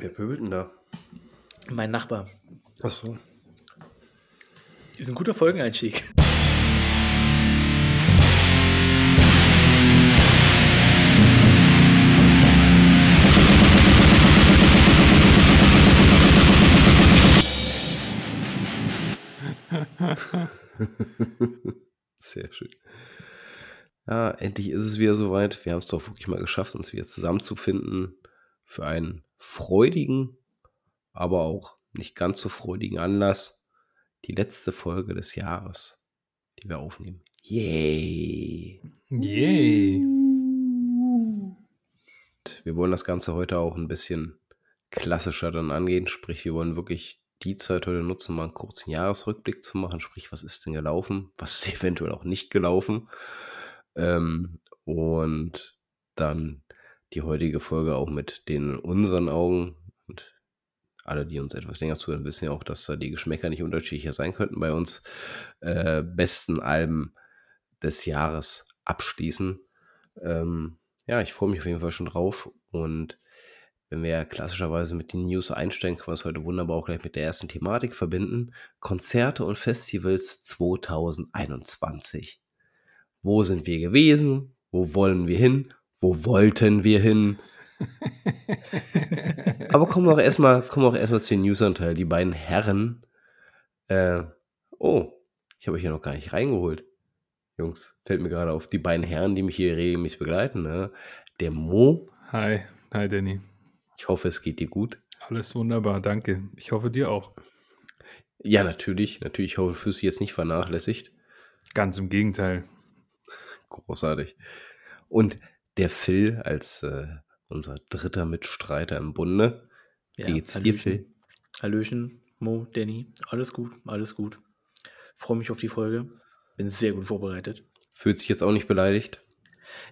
Wer pöbelt denn da? Mein Nachbar. Ach so. Ist ein guter Folgeneinstieg. Sehr schön. Ja, endlich ist es wieder soweit. Wir haben es doch wirklich mal geschafft, uns wieder zusammenzufinden für einen freudigen, aber auch nicht ganz so freudigen Anlass. Die letzte Folge des Jahres, die wir aufnehmen. Yay! Yay! Wir wollen das Ganze heute auch ein bisschen klassischer dann angehen. Sprich, wir wollen wirklich die Zeit heute nutzen, mal einen kurzen Jahresrückblick zu machen. Sprich, was ist denn gelaufen? Was ist eventuell auch nicht gelaufen? Ähm, und dann die heutige Folge auch mit den unseren Augen. Und alle, die uns etwas länger zuhören, wissen ja auch, dass da die Geschmäcker nicht unterschiedlicher sein könnten bei uns. Äh, besten Alben des Jahres abschließen. Ähm, ja, ich freue mich auf jeden Fall schon drauf. Und wenn wir klassischerweise mit den News einsteigen, können wir es heute wunderbar auch gleich mit der ersten Thematik verbinden. Konzerte und Festivals 2021. Wo sind wir gewesen? Wo wollen wir hin? Wo wollten wir hin? Aber kommen wir auch erstmal, kommen wir auch erstmal zu den News-Anteil. Die beiden Herren. Äh, oh, ich habe euch ja noch gar nicht reingeholt. Jungs, fällt mir gerade auf. Die beiden Herren, die mich hier regelmäßig begleiten. Ne? Der Mo. Hi, hi Danny. Ich hoffe, es geht dir gut. Alles wunderbar, danke. Ich hoffe dir auch. Ja, natürlich. Natürlich hoffe, du fühlst dich jetzt nicht vernachlässigt. Ganz im Gegenteil. Großartig. Und der Phil als äh, unser dritter Mitstreiter im Bunde. Wie Ja, geht's dir, Hallöchen. Phil? Hallöchen, Mo, Danny. Alles gut, alles gut. Freue mich auf die Folge. Bin sehr gut vorbereitet. Fühlt sich jetzt auch nicht beleidigt?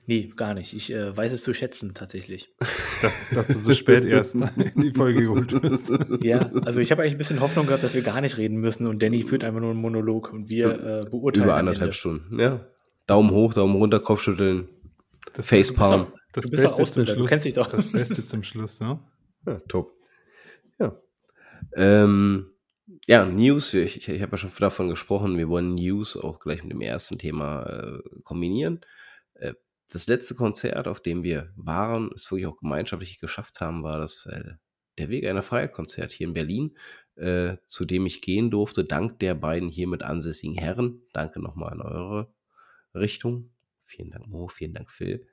Nee, gar nicht. Ich äh, weiß es zu schätzen, tatsächlich. Dass, dass du so spät erst in die Folge geholt bist. Ja, also ich habe eigentlich ein bisschen Hoffnung gehabt, dass wir gar nicht reden müssen und Danny führt einfach nur einen Monolog und wir äh, beurteilen. Über anderthalb. Stunden. Ja. Daumen hoch, Daumen runter, Kopfschütteln, Das, Facepalm. das doch Beste zum Schluss. kennst dich doch. Das Beste zum Schluss, ne? Ja, top. Ja. Ähm, ja, News, ich, ich, ich habe ja schon davon gesprochen, wir wollen News auch gleich mit dem ersten Thema äh, kombinieren. Äh, das letzte Konzert, auf dem wir waren, es wirklich auch gemeinschaftlich geschafft haben, war das äh, der Weg einer Freiheit-Konzert hier in Berlin, äh, zu dem ich gehen durfte, dank der beiden hier mit ansässigen Herren. Danke nochmal in eure Richtung. Vielen Dank, Mo, vielen Dank, Phil.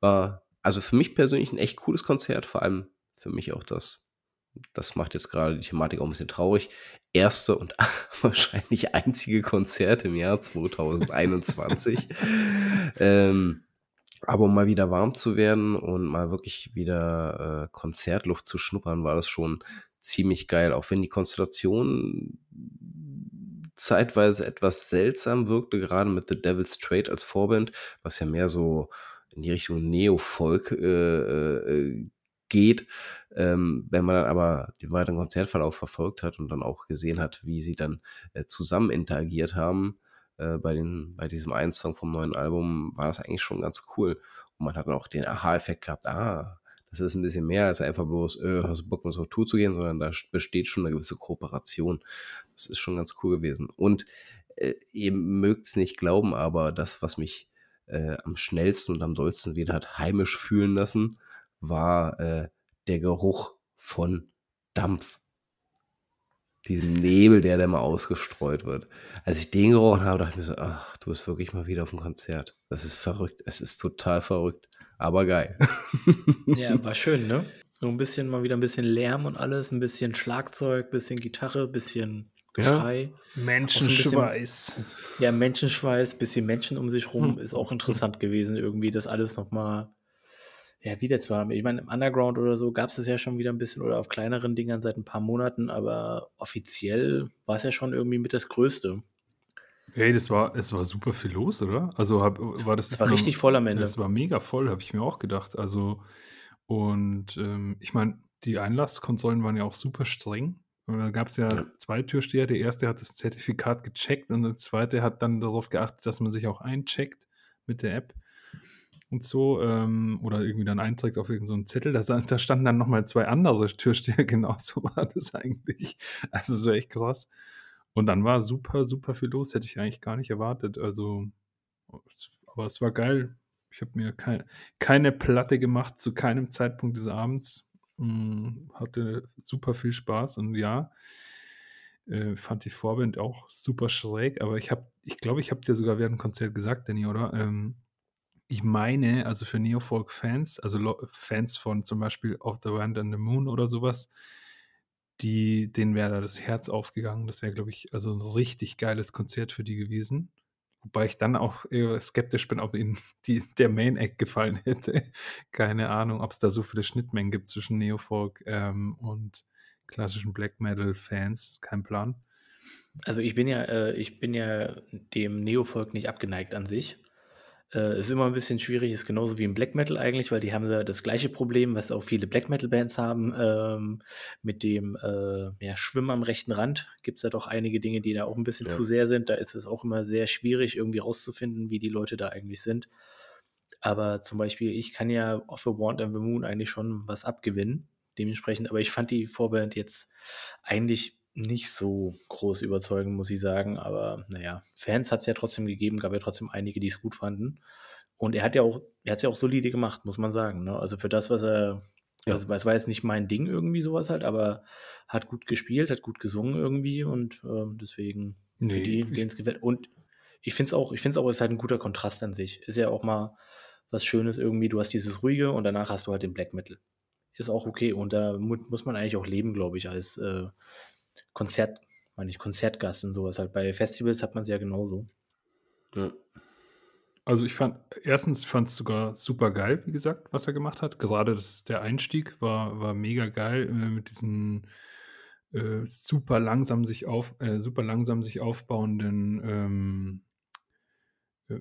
War also für mich persönlich ein echt cooles Konzert, vor allem für mich auch das, das macht jetzt gerade die Thematik auch ein bisschen traurig, erste und wahrscheinlich einzige Konzert im Jahr 2021. ähm, aber um mal wieder warm zu werden und mal wirklich wieder äh, Konzertluft zu schnuppern, war das schon ziemlich geil, auch wenn die Konstellation zeitweise etwas seltsam wirkte, gerade mit The Devil's Trade als Vorband, was ja mehr so in die Richtung Neo-Folk äh, äh, geht. Ähm, wenn man dann aber den weiteren Konzertverlauf verfolgt hat und dann auch gesehen hat, wie sie dann äh, zusammen interagiert haben äh, bei, den, bei diesem einen Song vom neuen Album, war das eigentlich schon ganz cool. Und man hat dann auch den Aha-Effekt gehabt, ah, das ist ein bisschen mehr als einfach bloß, äh, hast du Bock mit so Tour zu gehen, sondern da besteht schon eine gewisse Kooperation. Das ist schon ganz cool gewesen. Und äh, ihr mögt es nicht glauben, aber das, was mich äh, am schnellsten und am dollsten wieder hat heimisch fühlen lassen, war äh, der Geruch von Dampf. Diesem Nebel, der da mal ausgestreut wird. Als ich den gerochen habe, dachte ich mir so, ach, du bist wirklich mal wieder auf dem Konzert. Das ist verrückt. Es ist total verrückt. Aber geil. Ja, war schön, ne? So ein bisschen mal wieder ein bisschen Lärm und alles, ein bisschen Schlagzeug, bisschen Gitarre, bisschen Ja. Geschrei. Menschenschweiß. Ja, Menschenschweiß, bisschen Menschen um sich rum, Hm. ist auch interessant gewesen, irgendwie das alles nochmal ja, wieder zu haben. Ich meine, im Underground oder so gab es das ja schon wieder ein bisschen oder auf kleineren Dingern seit ein paar Monaten, aber offiziell war es ja schon irgendwie mit das Größte. Hey, das war, es war super viel los, oder? Also hab, war das Es war richtig voll am Ende. Es war mega voll, habe ich mir auch gedacht. Also, und ähm, ich meine, die Einlasskontrollen waren ja auch super streng. Und da gab es ja Ja. zwei Türsteher. Der erste hat das Zertifikat gecheckt und der zweite hat dann darauf geachtet, dass man sich auch eincheckt mit der App. und so, ähm, oder irgendwie dann einträgt auf irgendeinen so Zettel, da, da standen dann nochmal zwei andere Türsteher, genau so war das eigentlich. Also so echt krass. Und dann war super, super viel los, hätte ich eigentlich gar nicht erwartet. Also, aber es war geil. Ich habe mir kein, keine Platte gemacht zu keinem Zeitpunkt des Abends. Hm, hatte super viel Spaß und ja, äh, fand die Vorband auch super schräg, aber ich habe, ich glaube, ich habe dir sogar während dem Konzert gesagt, Danny, oder? Ähm, ich meine, also für Neofolk-Fans, also Fans von zum Beispiel Of the Wind and the Moon oder sowas, die, denen wäre da das Herz aufgegangen. Das wäre, glaube ich, also ein richtig geiles Konzert für die gewesen. Wobei ich dann auch eher skeptisch bin, ob ihnen die, der Main Act gefallen hätte. Keine Ahnung, ob es da so viele Schnittmengen gibt zwischen Neofolk ähm, und klassischen Black Metal-Fans. Kein Plan. Also ich bin ja, äh, ich bin ja dem Neofolk nicht abgeneigt an sich. Äh, ist immer ein bisschen schwierig, ist genauso wie im Black Metal eigentlich, weil die haben ja das gleiche Problem, was auch viele Black Metal Bands haben, ähm, mit dem äh, ja, Schwimmen am rechten Rand. Gibt es da doch einige Dinge, die da auch ein bisschen ja. zu sehr sind. Da ist es auch immer sehr schwierig, irgendwie rauszufinden, wie die Leute da eigentlich sind. Aber zum Beispiel, ich kann ja Off a Want and the Moon eigentlich schon was abgewinnen. Dementsprechend, aber ich fand die Vorband jetzt eigentlich nicht so groß überzeugend, muss ich sagen. Aber naja, Fans hat es ja trotzdem gegeben, gab ja trotzdem einige, die es gut fanden. Und er hat ja auch, er hat es ja auch solide gemacht, muss man sagen. Ne? Also für das, was er, ja. also es war jetzt nicht mein Ding irgendwie sowas halt, aber hat gut gespielt, hat gut gesungen irgendwie und äh, deswegen nee, für die, denen es gefällt. Und ich finde es auch, ich finde es auch, ist halt ein guter Kontrast an sich. Ist ja auch mal was Schönes irgendwie. Du hast dieses ruhige und danach hast du halt den Black Metal. Ist auch okay und da muss man eigentlich auch leben, glaube ich, als äh, Konzert, meine ich, Konzertgast und sowas. Halt bei Festivals hat man es ja genauso. Ja. Also ich fand, erstens fand es sogar super geil, wie gesagt, was er gemacht hat. Gerade das, der Einstieg war, war mega geil äh, mit diesen äh, super langsam sich auf, äh, super langsam sich aufbauenden ähm, äh,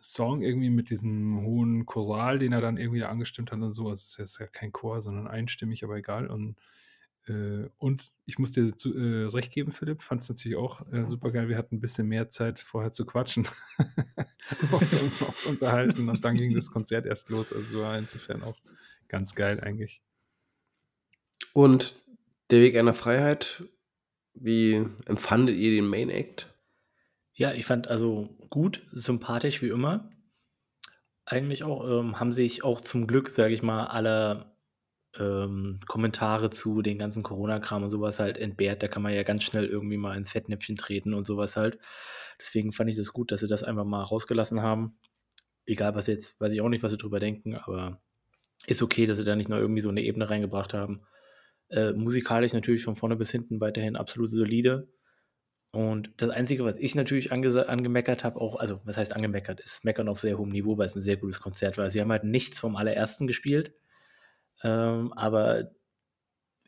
Song irgendwie mit diesem hohen Choral, den er dann irgendwie angestimmt hat und so. Also es ist ja kein Chor, sondern einstimmig, aber egal. Und äh, und ich muss dir zu, äh, recht geben, Philipp, fand es natürlich auch äh, super geil. Wir hatten ein bisschen mehr Zeit vorher zu quatschen und uns noch zu unterhalten. Und dann ging das Konzert erst los. Also war insofern auch ganz geil eigentlich. Und der Weg einer Freiheit, wie empfandet ihr den Main Act? Ja, ich fand also gut, sympathisch wie immer. Eigentlich auch, ähm, haben sich auch zum Glück, sage ich mal, alle ähm, Kommentare zu den ganzen Corona-Kram und sowas halt entbehrt. Da kann man ja ganz schnell irgendwie mal ins Fettnäpfchen treten und sowas halt. Deswegen fand ich das gut, dass sie das einfach mal rausgelassen haben. Egal, was jetzt, weiß ich auch nicht, was sie drüber denken, aber ist okay, dass sie da nicht noch irgendwie so eine Ebene reingebracht haben. Äh, musikalisch natürlich von vorne bis hinten weiterhin absolut solide. Und das Einzige, was ich natürlich ange angemeckert habe, auch, also was heißt angemeckert, ist Meckern auf sehr hohem Niveau, weil es ein sehr gutes Konzert war. Sie haben halt nichts vom allerersten gespielt. Ähm, aber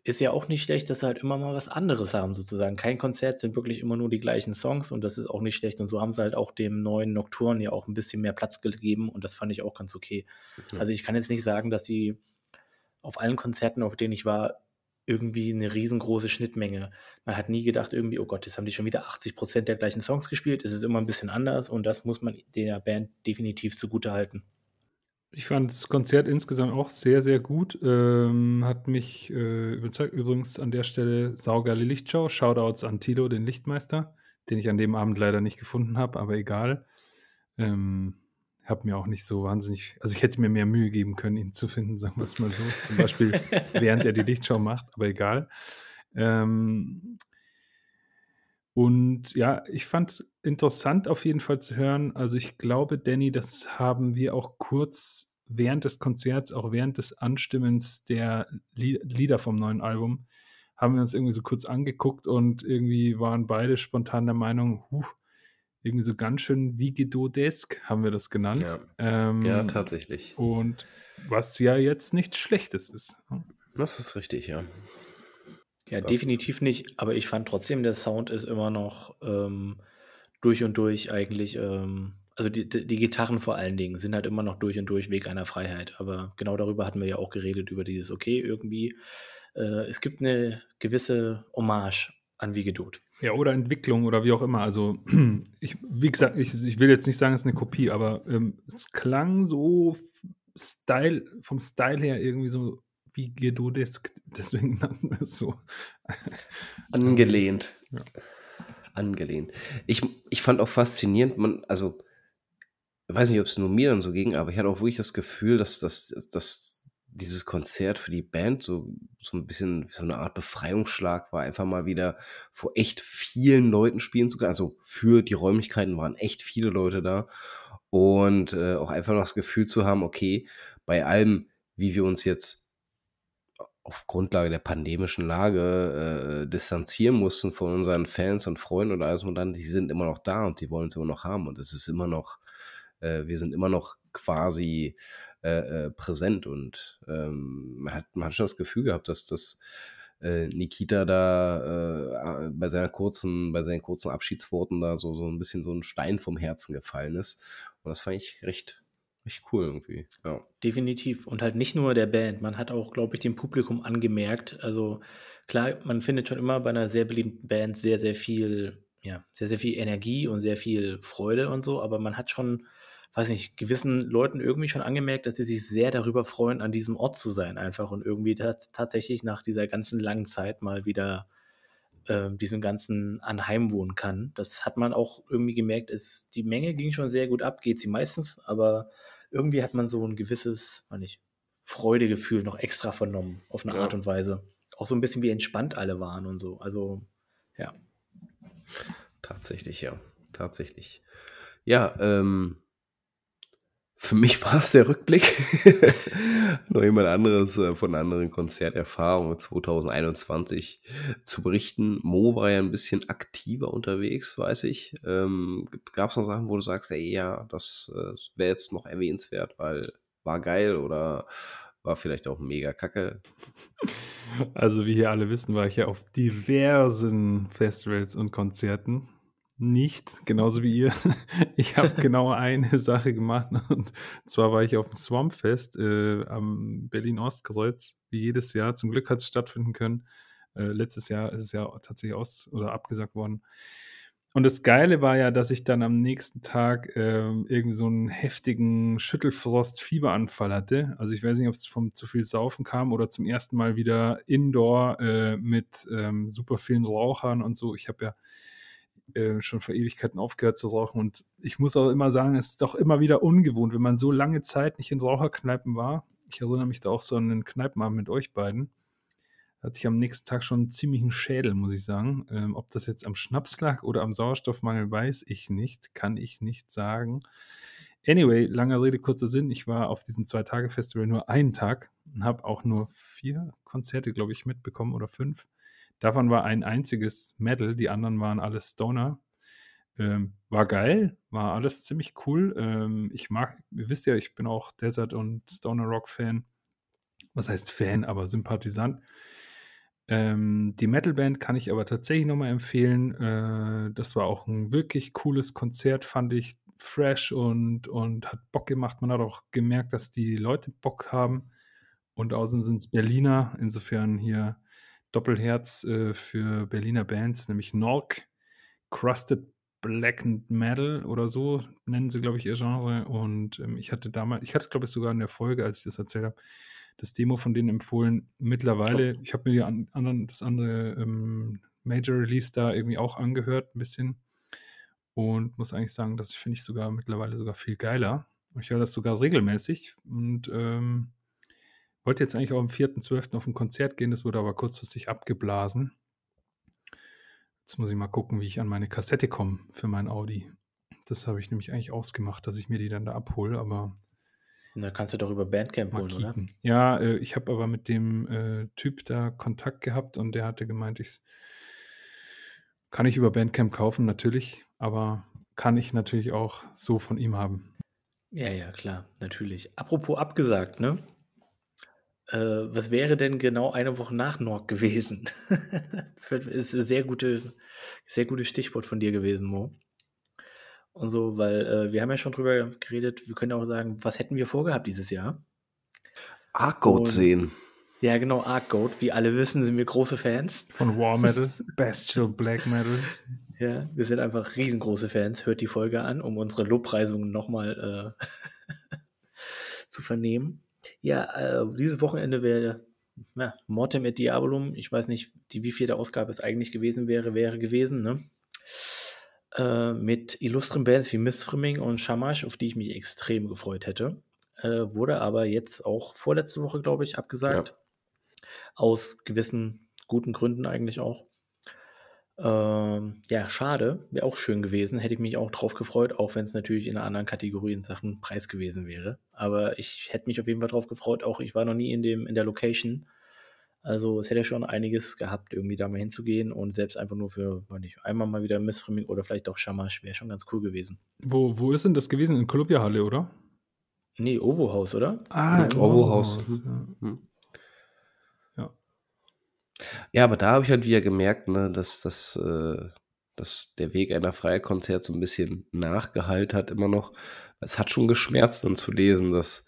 ist ja auch nicht schlecht, dass sie halt immer mal was anderes haben, sozusagen. Kein Konzert sind wirklich immer nur die gleichen Songs und das ist auch nicht schlecht. Und so haben sie halt auch dem neuen Nocturne ja auch ein bisschen mehr Platz gegeben und das fand ich auch ganz okay. Mhm. Also ich kann jetzt nicht sagen, dass sie auf allen Konzerten, auf denen ich war, irgendwie eine riesengroße Schnittmenge. Man hat nie gedacht, irgendwie, oh Gott, jetzt haben die schon wieder 80 Prozent der gleichen Songs gespielt. Es ist immer ein bisschen anders und das muss man der Band definitiv zugute halten. Ich fand das Konzert insgesamt auch sehr, sehr gut. Ähm, hat mich äh, überzeugt. Übrigens an der Stelle saugeile Lichtshow. Shoutouts an Tilo, den Lichtmeister, den ich an dem Abend leider nicht gefunden habe, aber egal. Ähm, habe mir auch nicht so wahnsinnig, also ich hätte mir mehr Mühe geben können, ihn zu finden, sagen wir es mal so. Zum Beispiel, während er die Lichtshow macht, aber egal. Ähm, und ja, ich fand es interessant auf jeden Fall zu hören. Also ich glaube, Danny, das haben wir auch kurz während des Konzerts, auch während des Anstimmens der Lieder vom neuen Album, haben wir uns irgendwie so kurz angeguckt und irgendwie waren beide spontan der Meinung, huh, irgendwie so ganz schön Vigidodesk haben wir das genannt. Ja, ähm, ja tatsächlich. Und was ja jetzt nichts Schlechtes ist. Ne? Das ist richtig, ja. Ja, das definitiv nicht, aber ich fand trotzdem, der Sound ist immer noch ähm, durch und durch eigentlich, ähm, also die, die Gitarren vor allen Dingen sind halt immer noch durch und durch Weg einer Freiheit. Aber genau darüber hatten wir ja auch geredet, über dieses, okay, irgendwie, äh, es gibt eine gewisse Hommage an Wiegedot. Ja, oder Entwicklung oder wie auch immer. Also, ich, wie gesagt, ich, ich will jetzt nicht sagen, es ist eine Kopie, aber ähm, es klang so Style, vom Style her irgendwie so wie Gedodesk, deswegen nannten wir es so. Angelehnt. Ja. Angelehnt. Ich, ich fand auch faszinierend, man, also, ich weiß nicht, ob es nur mir dann so ging, aber ich hatte auch wirklich das Gefühl, dass, dass, dass dieses Konzert für die Band so, so ein bisschen so eine Art Befreiungsschlag war, einfach mal wieder vor echt vielen Leuten spielen zu können. Also für die Räumlichkeiten waren echt viele Leute da. Und äh, auch einfach noch das Gefühl zu haben, okay, bei allem, wie wir uns jetzt auf Grundlage der pandemischen Lage äh, distanzieren mussten von unseren Fans und Freunden und alles und dann, die sind immer noch da und die wollen es immer noch haben und es ist immer noch, äh, wir sind immer noch quasi äh, äh, präsent und ähm, man, hat, man hat schon das Gefühl gehabt, dass das äh, Nikita da äh, bei seiner kurzen, bei seinen kurzen Abschiedsworten da so, so ein bisschen so ein Stein vom Herzen gefallen ist. Und das fand ich recht, recht cool irgendwie. Ja. Definitiv. Und halt nicht nur der Band, man hat auch, glaube ich, dem Publikum angemerkt. Also klar, man findet schon immer bei einer sehr beliebten Band sehr, sehr viel, ja, sehr, sehr viel Energie und sehr viel Freude und so, aber man hat schon weiß nicht, gewissen Leuten irgendwie schon angemerkt, dass sie sich sehr darüber freuen, an diesem Ort zu sein, einfach und irgendwie tatsächlich nach dieser ganzen langen Zeit mal wieder diesem Ganzen anheimwohnen kann. Das hat man auch irgendwie gemerkt, ist, die Menge ging schon sehr gut ab, geht sie meistens, aber irgendwie hat man so ein gewisses, weiß nicht, Freudegefühl noch extra vernommen, auf eine ja. Art und Weise. Auch so ein bisschen wie entspannt alle waren und so. Also, ja. Tatsächlich, ja. Tatsächlich. Ja, ähm, für mich war es der Rückblick. Noch jemand anderes äh, von anderen Konzerterfahrungen 2021 zu berichten. Mo war ja ein bisschen aktiver unterwegs, weiß ich. Ähm, Gab es noch Sachen, wo du sagst, ey, ja, das äh, wäre jetzt noch erwähnenswert, weil war geil oder war vielleicht auch mega kacke? Also, wie hier alle wissen, war ich ja auf diversen Festivals und Konzerten nicht, genauso wie ihr. Ich habe genau eine Sache gemacht und zwar war ich auf dem Swampfest äh, am Berlin-Ostkreuz, wie jedes Jahr. Zum Glück hat es stattfinden können. Äh, letztes Jahr ist es ja tatsächlich aus- oder abgesagt worden. Und das Geile war ja, dass ich dann am nächsten Tag äh, irgendwie so einen heftigen Schüttelfrost-Fieberanfall hatte. Also ich weiß nicht, ob es vom zu viel Saufen kam oder zum ersten Mal wieder Indoor äh, mit ähm, super vielen Rauchern und so. Ich habe ja äh, schon vor Ewigkeiten aufgehört zu rauchen. Und ich muss auch immer sagen, es ist doch immer wieder ungewohnt, wenn man so lange Zeit nicht in Raucherkneipen war. Ich erinnere mich da auch so an den Kneipenabend mit euch beiden. Da hatte ich am nächsten Tag schon einen ziemlichen Schädel, muss ich sagen. Ähm, ob das jetzt am Schnaps lag oder am Sauerstoffmangel, weiß ich nicht, kann ich nicht sagen. Anyway, lange Rede, kurzer Sinn. Ich war auf diesem Zwei-Tage-Festival nur einen Tag und habe auch nur vier Konzerte, glaube ich, mitbekommen oder fünf. Davon war ein einziges Metal, die anderen waren alles Stoner. Ähm, war geil, war alles ziemlich cool. Ähm, ich mag, ihr wisst ja, ich bin auch Desert und Stoner Rock Fan. Was heißt Fan, aber Sympathisant. Ähm, die Metalband kann ich aber tatsächlich nochmal empfehlen. Äh, das war auch ein wirklich cooles Konzert, fand ich fresh und, und hat Bock gemacht. Man hat auch gemerkt, dass die Leute Bock haben. Und außerdem sind es Berliner. Insofern hier Doppelherz äh, für Berliner Bands, nämlich Nork, Crusted Black Metal oder so nennen sie, glaube ich, ihr Genre. Und ähm, ich hatte damals, ich hatte, glaube ich, sogar in der Folge, als ich das erzählt habe, das Demo von denen empfohlen. Mittlerweile, ich habe mir die an, anderen, das andere ähm, Major Release da irgendwie auch angehört, ein bisschen. Und muss eigentlich sagen, das finde ich sogar mittlerweile sogar viel geiler. Ich höre das sogar regelmäßig und ähm, wollte jetzt eigentlich auch am 4.12. auf ein Konzert gehen, das wurde aber kurzfristig abgeblasen. Jetzt muss ich mal gucken, wie ich an meine Kassette komme für mein Audi. Das habe ich nämlich eigentlich ausgemacht, dass ich mir die dann da abhole, aber. Da kannst du doch über Bandcamp holen, oder? Ja, äh, ich habe aber mit dem äh, Typ da Kontakt gehabt und der hatte gemeint, ich kann ich über Bandcamp kaufen, natürlich, aber kann ich natürlich auch so von ihm haben. Ja, ja, klar, natürlich. Apropos abgesagt, ne? Äh, was wäre denn genau eine Woche nach Norg gewesen? ist ein sehr, gute, sehr gutes Stichwort von dir gewesen, Mo. Und so, weil äh, wir haben ja schon drüber geredet, wir können auch sagen, was hätten wir vorgehabt dieses Jahr? Arcode sehen. Ja, genau, Arc Goat. Wie alle wissen, sind wir große Fans. Von War Metal, Bestial Black Metal. Ja, wir sind einfach riesengroße Fans. Hört die Folge an, um unsere Lobpreisungen nochmal äh, zu vernehmen. Ja, äh, dieses Wochenende wäre ja, Mortem et Diabolum. Ich weiß nicht, die wievielte Ausgabe es eigentlich gewesen wäre, wäre gewesen, ne? Äh, mit illustren Bands wie Miss Frimming und Shamash, auf die ich mich extrem gefreut hätte. Äh, wurde aber jetzt auch vorletzte Woche, glaube ich, abgesagt. Ja. Aus gewissen guten Gründen eigentlich auch. Ähm, ja, schade. Wäre auch schön gewesen. Hätte ich mich auch drauf gefreut, auch wenn es natürlich in einer anderen Kategorie in Sachen Preis gewesen wäre. Aber ich hätte mich auf jeden Fall drauf gefreut. Auch ich war noch nie in, dem, in der Location. Also es hätte schon einiges gehabt, irgendwie da mal hinzugehen und selbst einfach nur für, weiß nicht, einmal mal wieder Missfrimming oder vielleicht auch Shamash wäre schon ganz cool gewesen. Wo, wo ist denn das gewesen? In Columbia Halle, oder? Nee, Ovo House, oder? Ah, Ovo House. Ja. Hm. Ja, aber da habe ich halt wieder gemerkt, ne, dass, dass, äh, dass der Weg einer Freikonzert so ein bisschen nachgehalten hat, immer noch. Es hat schon geschmerzt, dann zu lesen, dass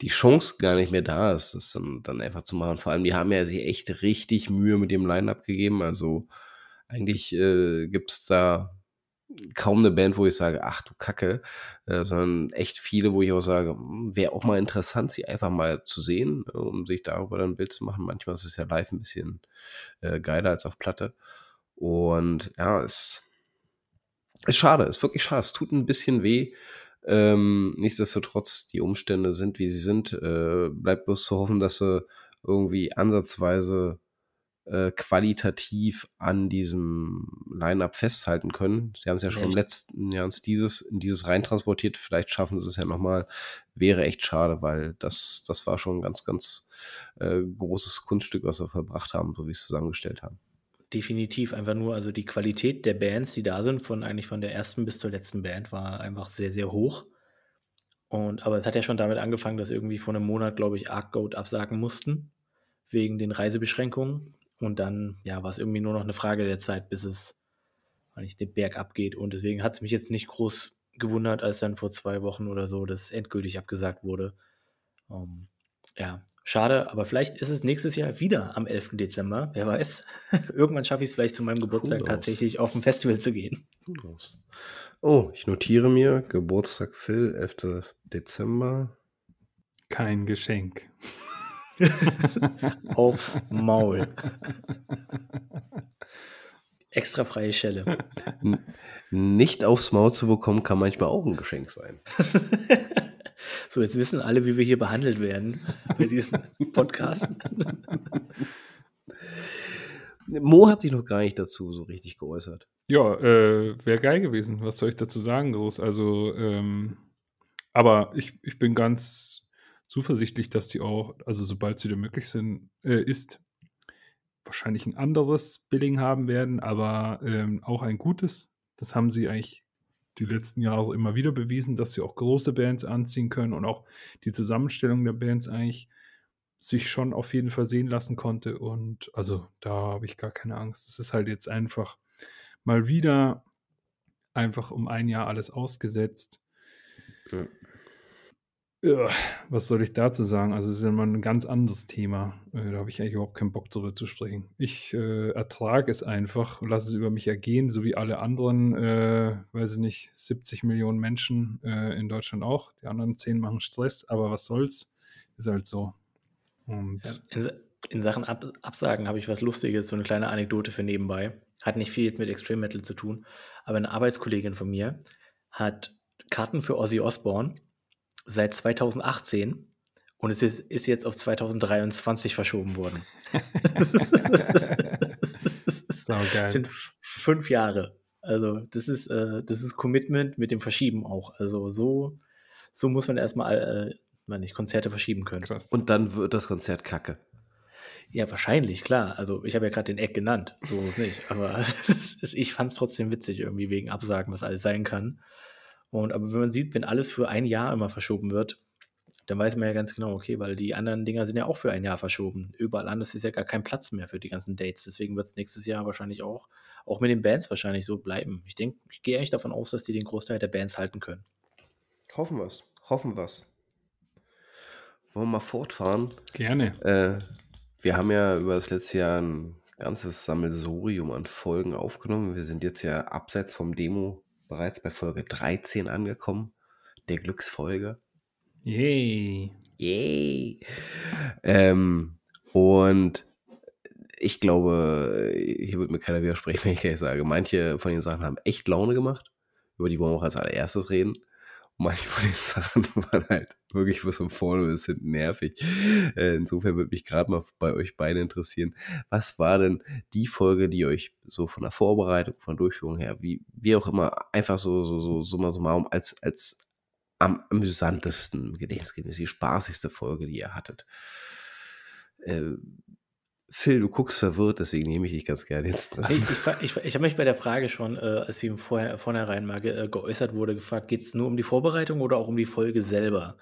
die Chance gar nicht mehr da ist, das dann, dann einfach zu machen. Vor allem, die haben ja sich echt richtig Mühe mit dem Line-Up gegeben. Also eigentlich äh, gibt es da kaum eine Band, wo ich sage, ach du Kacke, äh, sondern echt viele, wo ich auch sage, hm, wäre auch mal interessant, sie einfach mal zu sehen, äh, um sich darüber dann ein Bild zu machen. Manchmal ist es ja live ein bisschen äh, geiler als auf Platte. Und ja, es ist schade, ist wirklich schade. Es tut ein bisschen weh. Ähm, nichtsdestotrotz, die Umstände sind, wie sie sind. Äh, bleibt bloß zu hoffen, dass sie irgendwie ansatzweise äh, qualitativ an diesem Line-Up festhalten können. Sie haben es ja schon echt? im letzten Jahr ins dieses, in dieses reintransportiert. Vielleicht schaffen sie es ja nochmal. Wäre echt schade, weil das, das war schon ein ganz, ganz äh, großes Kunststück, was wir verbracht haben, so wie es zusammengestellt haben. Definitiv, einfach nur, also die Qualität der Bands, die da sind, von eigentlich von der ersten bis zur letzten Band, war einfach sehr, sehr hoch. Und aber es hat ja schon damit angefangen, dass irgendwie vor einem Monat, glaube ich, Arc Goat absagen mussten, wegen den Reisebeschränkungen. Und dann, ja, war es irgendwie nur noch eine Frage der Zeit, bis es nicht den Berg abgeht. Und deswegen hat es mich jetzt nicht groß gewundert, als dann vor zwei Wochen oder so das endgültig abgesagt wurde. Um, ähm, ja, schade, aber vielleicht ist es nächstes Jahr wieder am 11. Dezember. Wer weiß. Irgendwann schaffe ich es vielleicht zu meinem Geburtstag tatsächlich auf ein Festival zu gehen. Oh, ich notiere mir Geburtstag Phil, 11. Dezember. Kein Geschenk. Aufs Maul. Extra freie Schelle. Nicht aufs Maul zu bekommen, kann manchmal auch ein Geschenk sein. so, jetzt wissen alle, wie wir hier behandelt werden bei diesem Podcast. Mo hat sich noch gar nicht dazu so richtig geäußert. Ja, äh, wäre geil gewesen. Was soll ich dazu sagen, groß? Also, ähm, aber ich, ich bin ganz zuversichtlich, dass die auch, also sobald sie wieder möglich sind, äh, ist, wahrscheinlich ein anderes Billing haben werden, aber ähm, auch ein gutes. Das haben sie eigentlich die letzten Jahre immer wieder bewiesen, dass sie auch große Bands anziehen können und auch die Zusammenstellung der Bands eigentlich sich schon auf jeden Fall sehen lassen konnte. Und also da habe ich gar keine Angst. Es ist halt jetzt einfach mal wieder einfach um ein Jahr alles ausgesetzt. Ja. Was soll ich dazu sagen? Also, es ist mal ein ganz anderes Thema. Äh, da habe ich eigentlich überhaupt keinen Bock drüber zu sprechen. Ich, äh, ertrage es einfach und lasse es über mich ergehen, so wie alle anderen, äh, weiß ich nicht, 70 Millionen Menschen, äh, in Deutschland auch. Die anderen 10 machen Stress, aber was soll's? Ist halt so. Und in in Sachen Ab Absagen habe ich was Lustiges, so eine kleine Anekdote für nebenbei. Hat nicht viel jetzt mit Extreme Metal zu tun, aber eine Arbeitskollegin von mir hat Karten für Ozzy Osbourne seit 2018 und es ist, ist jetzt auf 2023 verschoben worden. Sau geil. Das sind fünf Jahre. Also das ist, äh, das ist Commitment mit dem Verschieben auch. Also so, so muss man erstmal, äh, man nicht Konzerte verschieben können. Krass. Und dann wird das Konzert kacke. Ja, wahrscheinlich, klar. Also ich habe ja gerade den Eck genannt, so ist es nicht. Aber ist, ich fand es trotzdem witzig, irgendwie wegen Absagen, was alles sein kann. Und aber wenn man sieht, wenn alles für ein Jahr immer verschoben wird, dann weiß man ja ganz genau, okay, weil die anderen Dinger sind ja auch für ein Jahr verschoben. Überall anders ist ja gar kein Platz mehr für die ganzen Dates. Deswegen wird es nächstes Jahr wahrscheinlich auch, auch mit den Bands wahrscheinlich so bleiben. Ich denke, ich gehe eigentlich davon aus, dass die den Großteil der Bands halten können. Hoffen wir es. Hoffen wir es. Wollen wir mal fortfahren? Gerne. Äh, wir haben ja über das letzte Jahr ein ganzes Sammelsurium an Folgen aufgenommen. Wir sind jetzt ja abseits vom Demo bereits bei Folge 13 angekommen, der Glücksfolge. Yay. Yay! Ähm, und ich glaube, hier wird mir keiner widersprechen, wenn ich gleich sage, manche von den Sachen haben echt Laune gemacht. Über die wollen wir auch als allererstes reden. Manche von den Sachen waren halt wirklich was von vorne bis hinten nervig. Äh, insofern würde mich gerade mal bei euch beiden interessieren. Was war denn die Folge, die euch so von der Vorbereitung, von der Durchführung her, wie, wie auch immer, einfach so, so, so, so mal so mal als, als am amüsantesten gedächtnisgemäß, die spaßigste Folge, die ihr hattet? Äh, Phil, du guckst verwirrt, deswegen nehme ich dich ganz gerne jetzt dran. Ich, ich, ich, ich habe mich bei der Frage schon, äh, als sie vorher, vornherein mal ge, äh, geäußert wurde, gefragt, geht es nur um die Vorbereitung oder auch um die Folge selber?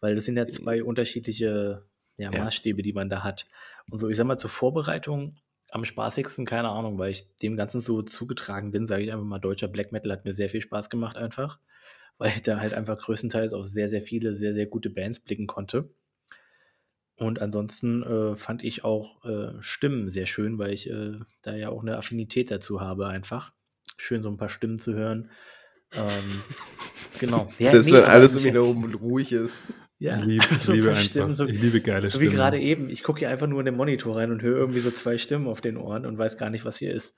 Weil das sind ja zwei unterschiedliche ja, Ja. Maßstäbe, die man da hat. Und so, ich sag mal, zur Vorbereitung am spaßigsten, keine Ahnung, weil ich dem Ganzen so zugetragen bin, sage ich einfach mal, deutscher Black Metal hat mir sehr viel Spaß gemacht einfach, weil ich da halt einfach größtenteils auf sehr, sehr viele, sehr, sehr gute Bands blicken konnte. Und ansonsten äh, fand ich auch äh, Stimmen sehr schön, weil ich äh, da ja auch eine Affinität dazu habe, einfach. Schön, so ein paar Stimmen zu hören. Ähm, genau. Ja, Selbst nee, wenn alles um ich- ihn herum ruhig ist. Ja, Ich liebe, ich so liebe paar Stimmen, einfach, so, ich liebe geile so wie Stimmen. gerade eben. Ich gucke hier einfach nur in den Monitor rein und höre irgendwie so zwei Stimmen auf den Ohren und weiß gar nicht, was hier ist.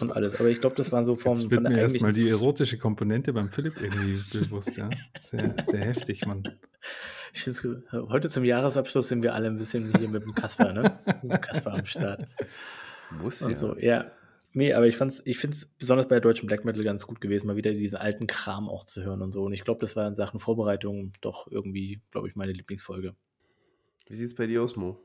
Und alles. Aber ich glaube, das war so vom, Jetzt wird von mir erstmal die erotische Komponente beim Philipp irgendwie bewusst, ja. Sehr, sehr heftig, Mann. Ich find's gut. Heute zum Jahresabschluss sind wir alle ein bisschen hier mit dem Kasper, ne? Mit dem Kasper am Start. Muss ja. Und so, ja. Nee, aber ich fand's, ich finde es besonders bei der deutschen Black Metal ganz gut gewesen, mal wieder diesen alten Kram auch zu hören und so. Und ich glaube, das war in Sachen Vorbereitung doch irgendwie, glaube ich, meine Lieblingsfolge. Wie sieht's bei dir aus, Mo?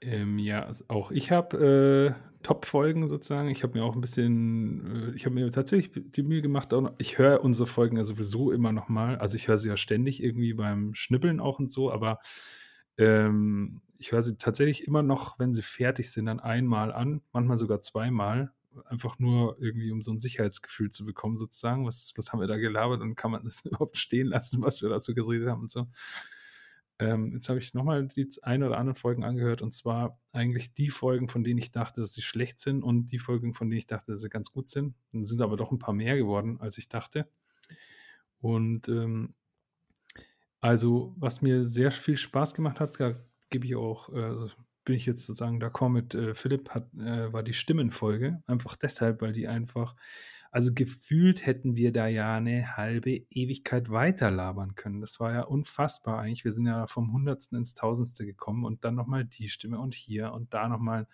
Ähm, ja, also auch ich habe äh, Top-Folgen sozusagen. Ich habe mir auch ein bisschen, äh, ich habe mir tatsächlich die Mühe gemacht, noch, ich höre unsere Folgen ja sowieso immer noch mal. Also ich höre sie ja ständig irgendwie beim Schnippeln auch und so, aber ähm, ich höre sie tatsächlich immer noch, wenn sie fertig sind, dann einmal an, manchmal sogar zweimal. Einfach nur irgendwie, um so ein Sicherheitsgefühl zu bekommen, sozusagen. Was, was haben wir da gelabert und kann man das überhaupt stehen lassen, was wir dazu geredet haben und so. Ähm, jetzt habe ich nochmal die ein oder anderen Folgen angehört und zwar eigentlich die Folgen, von denen ich dachte, dass sie schlecht sind und die Folgen, von denen ich dachte, dass sie ganz gut sind. Dann sind aber doch ein paar mehr geworden, als ich dachte. Und ähm, also, was mir sehr viel Spaß gemacht hat, da gebe ich auch, also bin ich jetzt sozusagen d'accord mit äh, Philipp, hat, äh, war die Stimmenfolge. Einfach deshalb, weil die einfach, also gefühlt hätten wir da ja eine halbe Ewigkeit weiter labern können. Das war ja unfassbar eigentlich. Wir sind ja vom Hundertsten ins Tausendste gekommen und dann nochmal die Stimme und hier und da nochmal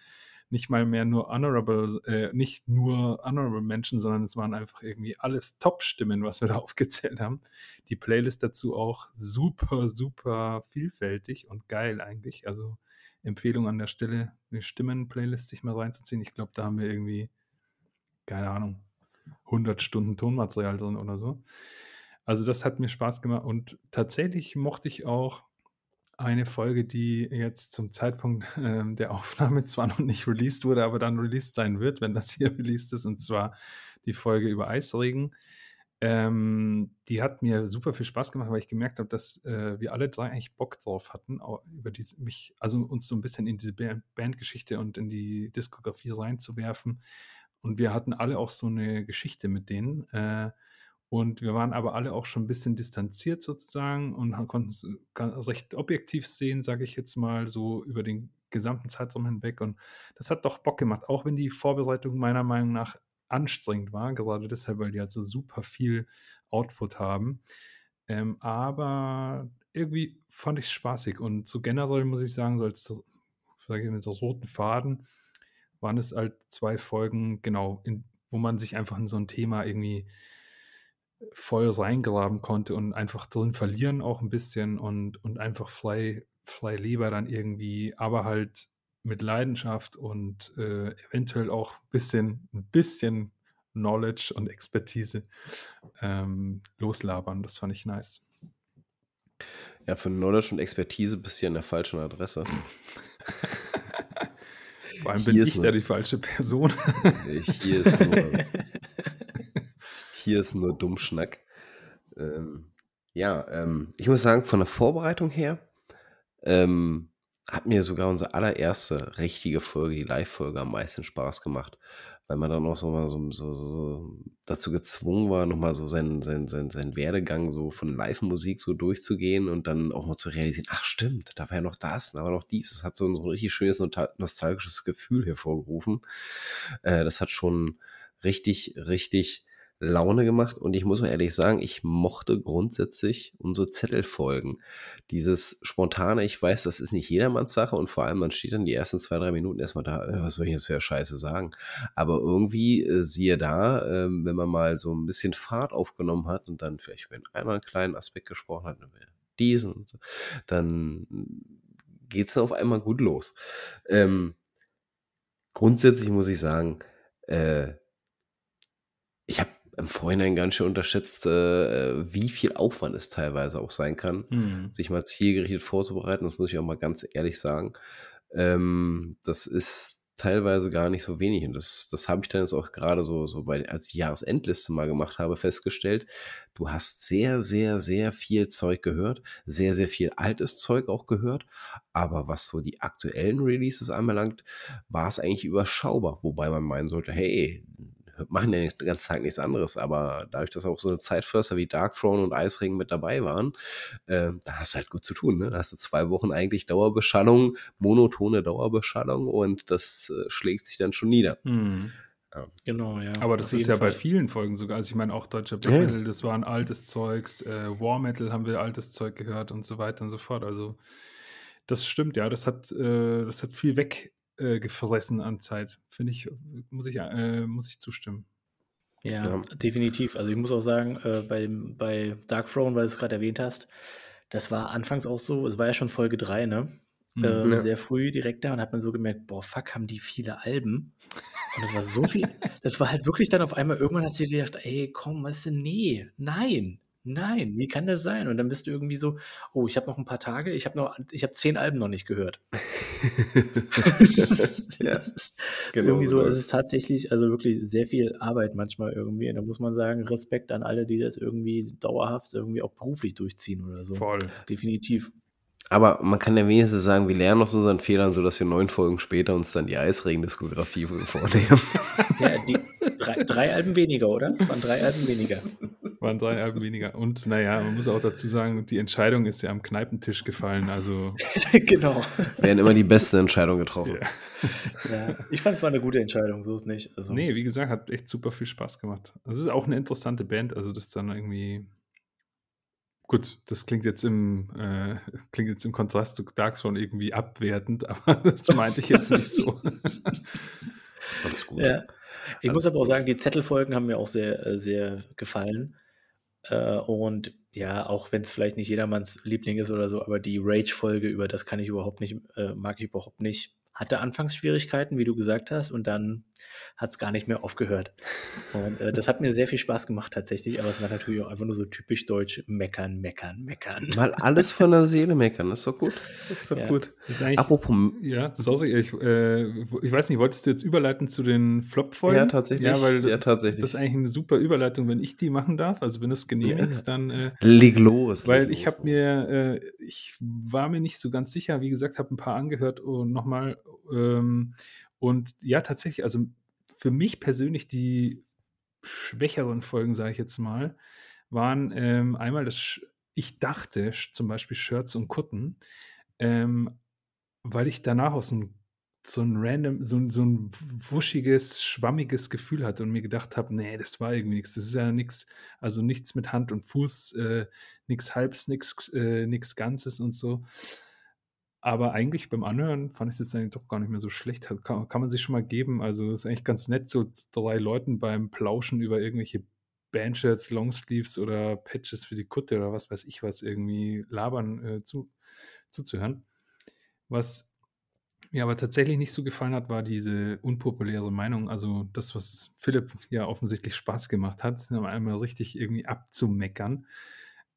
nicht mal mehr nur honorable, äh, nicht nur honorable Menschen, sondern es waren einfach irgendwie alles Top-Stimmen, was wir da aufgezählt haben. Die Playlist dazu auch super, super vielfältig und geil eigentlich. Also Empfehlung an der Stelle, eine Stimmen-Playlist sich mal reinzuziehen. Ich glaube, da haben wir irgendwie, keine Ahnung, 100 Stunden Tonmaterial drin oder so. Also das hat mir Spaß gemacht und tatsächlich mochte ich auch eine Folge, die jetzt zum Zeitpunkt ähm, der Aufnahme zwar noch nicht released wurde, aber dann released sein wird, wenn das hier released ist, und zwar die Folge über Eisregen. Ähm, die hat mir super viel Spaß gemacht, weil ich gemerkt habe, dass äh, wir alle drei eigentlich Bock drauf hatten, über diese, mich, also uns so ein bisschen in diese Band- Bandgeschichte und in die Diskografie reinzuwerfen. Und wir hatten alle auch so eine Geschichte mit denen. Äh, und wir waren aber alle auch schon ein bisschen distanziert sozusagen und konnten es recht objektiv sehen, sage ich jetzt mal, so über den gesamten Zeitraum hinweg. Und das hat doch Bock gemacht, auch wenn die Vorbereitung meiner Meinung nach anstrengend war, gerade deshalb, weil die halt so super viel Output haben. Ähm, aber irgendwie fand ich es spaßig und so generell muss ich sagen, so als so, sag ich mal, so roten Faden waren es halt zwei Folgen, genau, in, wo man sich einfach in so ein Thema irgendwie voll reingraben konnte und einfach drin verlieren auch ein bisschen und, und einfach frei, frei Leber dann irgendwie, aber halt mit Leidenschaft und äh, eventuell auch ein bisschen, ein bisschen Knowledge und Expertise ähm, loslabern. Das fand ich nice. Ja, für Knowledge und Expertise bist du ja an der falschen Adresse. Vor allem bin ich nur- da die falsche Person. Hier ist nur, hier ist nur Dummschnack. Ähm, ja, ähm, ich muss sagen, von der Vorbereitung her, ähm, hat mir sogar unsere allererste richtige Folge, die Live-Folge, am meisten Spaß gemacht, weil man dann auch so mal so, so, so, dazu gezwungen war, nochmal so seinen, seinen, seinen, seinen Werdegang so von Live-Musik so durchzugehen und dann auch mal zu realisieren, ach stimmt, da war ja noch das, da war noch dies. Das hat so ein, so richtig schönes nostalgisches Gefühl hervorgerufen. Äh, das hat schon richtig, richtig Laune gemacht und ich muss mal ehrlich sagen, ich mochte grundsätzlich unsere Zettelfolgen. Dieses spontane, ich weiß, das ist nicht jedermanns Sache und vor allem, man steht dann die ersten zwei, drei Minuten erstmal da, äh, was soll ich jetzt für Scheiße sagen? Aber irgendwie, äh, siehe da, ähm, wenn man mal so ein bisschen Fahrt aufgenommen hat und dann vielleicht über einmal einen kleinen Aspekt gesprochen hat, diesen dann geht es auf einmal gut los. Ähm, grundsätzlich muss ich sagen, äh, ich habe im Vorhinein ganz schön unterschätzt, äh, wie viel Aufwand es teilweise auch sein kann, Mhm. sich mal zielgerichtet vorzubereiten. Das muss ich auch mal ganz ehrlich sagen. Ähm, das ist teilweise gar nicht so wenig. Und das, das habe ich dann jetzt auch gerade so, so bei, als ich Jahresendliste mal gemacht habe, festgestellt. Du hast sehr, sehr, sehr viel Zeug gehört, sehr, sehr viel altes Zeug auch gehört. Aber was so die aktuellen Releases anbelangt, war es eigentlich überschaubar. Wobei man meinen sollte, hey, machen ja den ganzen Tag nichts anderes, aber dadurch, dass auch so eine Zeitförster wie Darkthrone und Eisring mit dabei waren, äh, da hast du halt gut zu tun. Ne? Da hast du zwei Wochen eigentlich Dauerbeschallung, monotone Dauerbeschallung und das äh, schlägt sich dann schon nieder. Mhm. Ja. Genau, ja. Aber das auf ist ja bei Fall. vielen Folgen sogar. Also ich meine, auch deutscher Black Ja. Metal, das war ein altes Zeugs, äh, War Metal haben wir altes Zeug gehört und so weiter und so fort. Also das stimmt, ja, das hat, äh, das hat viel weggefressen äh, gefressen an Zeit. Finde ich, muss ich, äh, muss ich zustimmen. Ja, Ja. definitiv. Also ich muss auch sagen, äh, bei, dem- bei Dark Throne, weil du es gerade erwähnt hast, das war anfangs auch so, es war ja schon Folge 3, ne? Mhm. Ähm, Ja. Sehr früh direkt da und hat man so gemerkt, boah, fuck, haben die viele Alben. Und das war so viel, das war halt wirklich dann auf einmal, irgendwann hast du dir gedacht, ey, komm, weißt du, nee, nein, nein, wie kann das sein? Und dann bist du irgendwie so, oh, ich habe noch ein paar Tage, ich habe noch, ich habe zehn Alben noch nicht gehört. ja, Genau irgendwie so, so es ist tatsächlich, also wirklich sehr viel Arbeit manchmal irgendwie. Und da muss man sagen, Respekt an alle, die das irgendwie dauerhaft irgendwie auch beruflich durchziehen oder so. Voll. Definitiv. Aber man kann ja wenigstens sagen, wir lernen aus unseren Fehlern, sodass wir neun Folgen später uns dann die Eisregen-Diskografie vornehmen. Ja, die drei, drei Alben weniger, oder? Waren drei Alben weniger. Waren drei Alben weniger. Und naja, man muss auch dazu sagen, die Entscheidung ist ja am Kneipentisch gefallen. Also, genau. werden immer die besten Entscheidungen getroffen. ja. Ja, ich fand es war eine gute Entscheidung, so ist nicht. Also, Nee, wie gesagt, hat echt super viel Spaß gemacht. Also es ist auch eine interessante Band, also das dann irgendwie. Gut, das klingt jetzt im, äh, klingt jetzt im Kontrast zu Dark Throne irgendwie abwertend, aber das meinte ich jetzt nicht so. Alles gut. Ja. Ich Alles muss aber auch sagen, die Zettelfolgen haben mir auch sehr, äh, sehr gefallen. Äh, und ja, auch wenn es vielleicht nicht jedermanns Liebling ist oder so, aber die Rage-Folge, über das kann ich überhaupt nicht, äh, mag ich überhaupt nicht. Hatte anfangs Schwierigkeiten, wie du gesagt hast, und dann hat es gar nicht mehr aufgehört. Und äh, das hat mir sehr viel Spaß gemacht tatsächlich, aber es war natürlich auch einfach nur so typisch deutsch meckern, meckern, meckern. Mal alles von der Seele meckern, das ist doch gut. Das ist doch Ja. gut. Ist Apropos, ja, sorry, ich, äh, ich weiß nicht, wolltest du jetzt überleiten zu den Flop-Folgen? ja, tatsächlich. Ja, weil ja, tatsächlich. das ist eigentlich eine super Überleitung, wenn ich die machen darf. Also wenn du es genehmigst, dann äh, leg los. Weil leg ich habe mir, äh, ich war mir nicht so ganz sicher, wie gesagt, habe ein paar angehört und nochmal. Ähm, und ja, tatsächlich, also für mich persönlich die schwächeren Folgen, sage ich jetzt mal, waren ähm, einmal das, Sch ich dachte zum Beispiel Shirts und Kutten, ähm, weil ich danach so ein, so ein random, so so ein wuschiges, schwammiges Gefühl hatte und mir gedacht habe, nee, das war irgendwie nichts. Das ist ja nichts, also nichts mit Hand und Fuß, äh, nichts Halbs, nichts äh, Ganzes und so. Aber eigentlich beim Anhören fand ich es jetzt eigentlich doch gar nicht mehr so schlecht. Kann, kann man sich schon mal geben. Also ist eigentlich ganz nett, so drei Leuten beim Plauschen über irgendwelche Bandshirts, Longsleeves oder Patches für die Kutte oder was weiß ich was irgendwie labern äh, zu, zuzuhören. Was mir aber tatsächlich nicht so gefallen hat, war diese unpopuläre Meinung. Also das, was Philipp ja offensichtlich Spaß gemacht hat, einmal richtig irgendwie abzumeckern.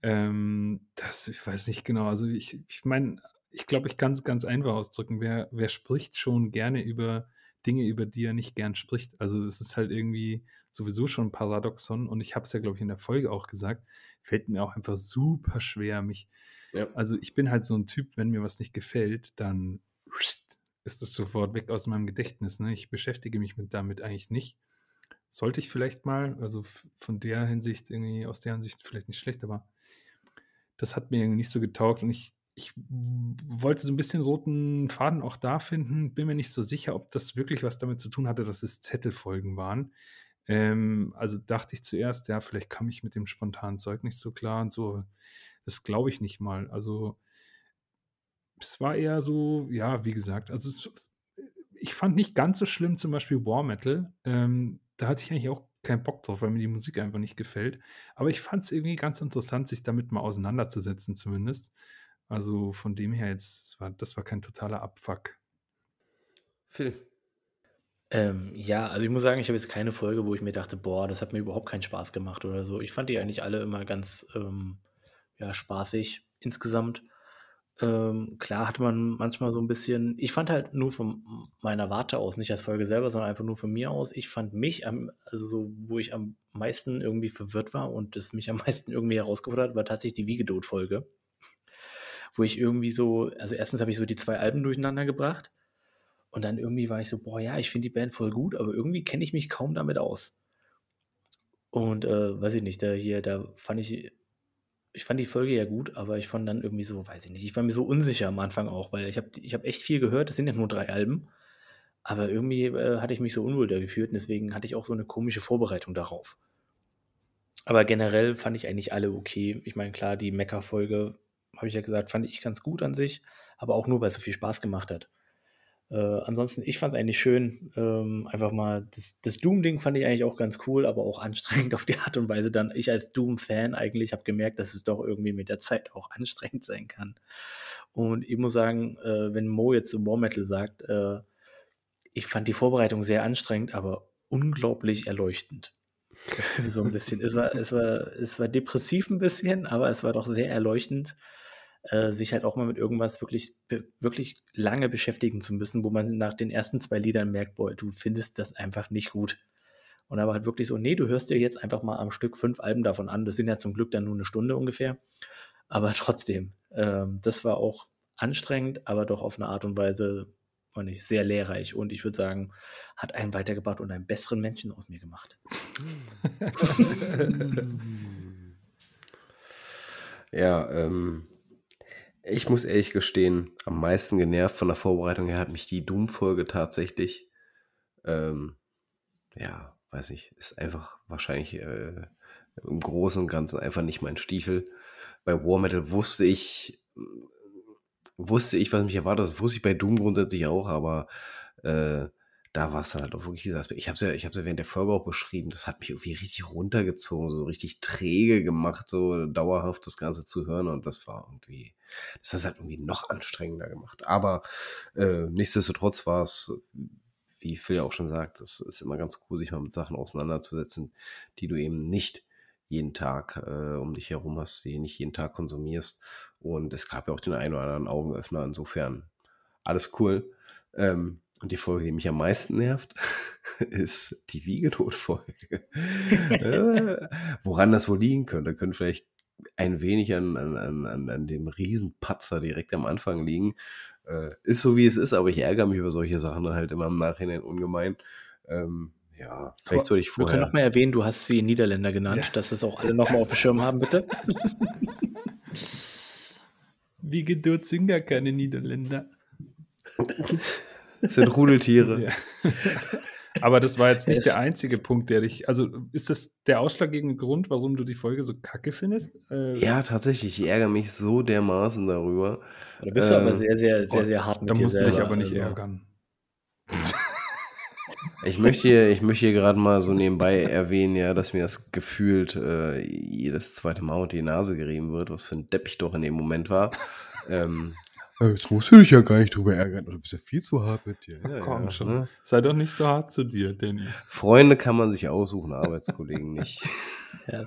Ähm, das, ich weiß nicht genau. Also ich, ich meine, ich glaube, ich kann es ganz einfach ausdrücken. Wer, wer spricht schon gerne über Dinge, über die er nicht gern spricht? Also es ist halt irgendwie sowieso schon ein Paradoxon und ich habe es ja, glaube ich, in der Folge auch gesagt, fällt mir auch einfach super schwer, mich Ja. Also ich bin halt so ein Typ, wenn mir was nicht gefällt, dann ist das sofort weg aus meinem Gedächtnis. Ne? Ich beschäftige mich mit damit eigentlich nicht. Sollte ich vielleicht mal, also von der Hinsicht irgendwie, aus der Hinsicht vielleicht nicht schlecht, aber das hat mir irgendwie nicht so getaugt und ich, ich wollte so ein bisschen roten Faden auch da finden, bin mir nicht so sicher, ob das wirklich was damit zu tun hatte, dass es Zettelfolgen waren. Ähm, also dachte ich zuerst, ja, vielleicht kam ich mit dem spontanen Zeug nicht so klar und so. Das glaube ich nicht mal. Also es war eher so, ja, wie gesagt, also es, ich fand nicht ganz so schlimm zum Beispiel War Metal. Ähm, da hatte ich eigentlich auch keinen Bock drauf, weil mir die Musik einfach nicht gefällt. Aber ich fand es irgendwie ganz interessant, sich damit mal auseinanderzusetzen, zumindest. Also von dem her jetzt war das war kein totaler Abfuck. Phil. Ähm, ja, also ich muss sagen, ich habe jetzt keine Folge, wo ich mir dachte, boah, das hat mir überhaupt keinen Spaß gemacht oder so. Ich fand die eigentlich alle immer ganz ähm, ja, spaßig insgesamt. Ähm, klar hatte man manchmal so ein bisschen, ich fand halt nur von meiner Warte aus, nicht als Folge selber, sondern einfach nur von mir aus, ich fand mich am, also so, wo ich am meisten irgendwie verwirrt war und es mich am meisten irgendwie herausgefordert hat, war tatsächlich die Wiegedot-Folge. Wo ich irgendwie so, also erstens habe ich so die zwei Alben durcheinander gebracht und dann irgendwie war ich so, boah, ja, ich finde die Band voll gut, aber irgendwie kenne ich mich kaum damit aus. Und äh, weiß ich nicht, da hier, da fand ich, ich fand die Folge ja gut, aber ich fand dann irgendwie so, weiß ich nicht, ich war mir so unsicher am Anfang auch, weil ich habe ich hab echt viel gehört, es sind ja nur drei Alben, aber irgendwie äh, hatte ich mich so unwohl da gefühlt und deswegen hatte ich auch so eine komische Vorbereitung darauf. Aber generell fand ich eigentlich alle okay. Ich meine, klar, die Mecker-Folge, habe ich ja gesagt, fand ich ganz gut an sich, aber auch nur, weil es so viel Spaß gemacht hat. Äh, ansonsten, ich fand es eigentlich schön. Ähm, einfach mal, das, das Doom-Ding fand ich eigentlich auch ganz cool, aber auch anstrengend auf die Art und Weise. Dann, ich als Doom-Fan eigentlich habe gemerkt, dass es doch irgendwie mit der Zeit auch anstrengend sein kann. Und ich muss sagen, äh, wenn Mo jetzt War Metal sagt, äh, ich fand die Vorbereitung sehr anstrengend, aber unglaublich erleuchtend. so ein bisschen. Es war, es, war, es war depressiv ein bisschen, aber es war doch sehr erleuchtend äh, sich halt auch mal mit irgendwas wirklich, wirklich lange beschäftigen zu müssen, wo man nach den ersten zwei Liedern merkt, boah, du findest das einfach nicht gut. Und aber halt wirklich so, nee, du hörst dir jetzt einfach mal am Stück fünf Alben davon an. Das sind ja zum Glück dann nur eine Stunde ungefähr. Aber trotzdem, ähm, das war auch anstrengend, aber doch auf eine Art und Weise nicht, sehr lehrreich und ich würde sagen, hat einen weitergebracht und einen besseren Menschen aus mir gemacht. ja, ähm, ich muss ehrlich gestehen, am meisten genervt von der Vorbereitung her hat mich die Doom-Folge tatsächlich. Ähm, ja, weiß nicht, ist einfach wahrscheinlich äh, im Großen und Ganzen einfach nicht mein Stiefel. Bei War Metal wusste ich, wusste ich, was mich erwartet. Das wusste ich bei Doom grundsätzlich auch, aber äh, da war es dann halt auch wirklich dieser Aspekt. Ich habe es ja, ja während der Folge auch beschrieben. Das hat mich irgendwie richtig runtergezogen, so richtig träge gemacht, so dauerhaft das Ganze zu hören. Und das war irgendwie, das hat es halt irgendwie noch anstrengender gemacht. Aber äh, nichtsdestotrotz war es, wie Phil ja auch schon sagt, es ist immer ganz cool, sich mal mit Sachen auseinanderzusetzen, die du eben nicht jeden Tag äh, um dich herum hast, die nicht jeden Tag konsumierst. Und es gab ja auch den einen oder anderen Augenöffner. Insofern alles cool. Ähm, und die Folge, die mich am meisten nervt, ist die Wiegetod-Folge. äh, woran das wohl liegen könnte, könnte vielleicht ein wenig an, an, an, an dem Riesenpatzer direkt am Anfang liegen. Äh, ist so, wie es ist, aber ich ärgere mich über solche Sachen dann halt immer im Nachhinein ungemein. Ähm, ja, vielleicht sollte ich Wir vorher... können nochmal erwähnen, du hast sie Niederländer genannt, Ja. dass das auch alle nochmal auf dem Schirm haben, bitte. Wie geduld sind gar keine Niederländer. Es sind Rudeltiere. Ja. Aber das war jetzt nicht der einzige Punkt, der dich. Also ist das der ausschlaggebende Grund, warum du die Folge so kacke findest? Äh, Ja, tatsächlich. Ich ärgere mich so dermaßen darüber. Da bist du aber Ähm, sehr, sehr, sehr, oh, sehr hart mit Da dir musst du dich aber nicht also. ärgern. Ich möchte hier, ich möchte hier gerade mal so nebenbei erwähnen, ja, dass mir das gefühlt äh, jedes zweite Mal unter die Nase gerieben wird, was für ein Depp ich doch in dem Moment war. ähm, jetzt musst du dich ja gar nicht drüber ärgern, du bist ja viel zu hart mit dir. Ja, Komm ja, schon. ne? Sei doch nicht so hart zu dir, Danny. Freunde kann man sich aussuchen, Arbeitskollegen nicht. Ja.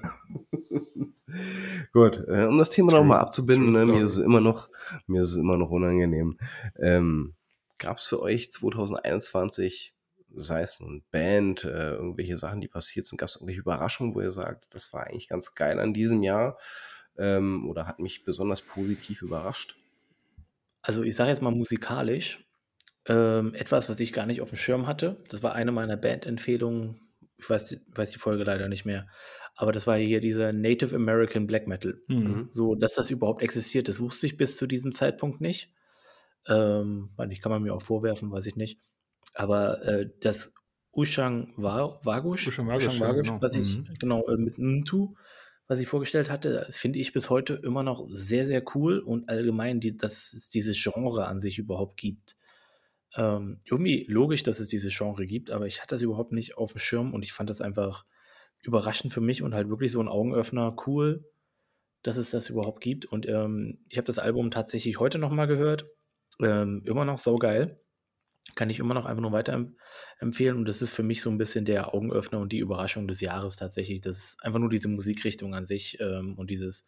Gut, äh, um das Thema nochmal abzubinden, ne, mir ist es immer noch, mir ist es immer noch unangenehm. Ähm, Gab es für euch 2021, sei es nun Band, äh, irgendwelche Sachen, die passiert sind, gab es irgendwelche Überraschungen, wo ihr sagt, das war eigentlich ganz geil an diesem Jahr? ähm, oder hat mich besonders positiv überrascht? Also, ich sage jetzt mal musikalisch, ähm, etwas, was ich gar nicht auf dem Schirm hatte. Das war eine meiner Bandempfehlungen. Ich weiß die weiß die Folge leider nicht mehr. Aber das war hier dieser Native American Black Metal. Mhm. So, dass das überhaupt existiert, das wusste ich bis zu diesem Zeitpunkt nicht. Ähm, weil ich kann man mir auch vorwerfen, weiß ich nicht. Aber, äh, das Ushang Wa Wagusch Ushang Ushang ja, genau. was ich Mhm. genau, äh, mit Ntu, was ich vorgestellt hatte, finde ich bis heute immer noch sehr, sehr cool und allgemein, die dass es dieses Genre an sich überhaupt gibt. Ähm, irgendwie logisch, dass es dieses Genre gibt, aber ich hatte das überhaupt nicht auf dem Schirm und ich fand das einfach überraschend für mich und halt wirklich so 'n Augenöffner, cool, dass es das überhaupt gibt. Und, ähm, ich habe das Album tatsächlich heute noch mal gehört. Ähm, immer noch saugeil. Kann ich immer noch einfach nur weiterem empfehlen und das ist für mich so 'n bisschen der Augenöffner und die Überraschung des Jahres tatsächlich. Das ist einfach nur diese Musikrichtung an sich, ähm, und dieses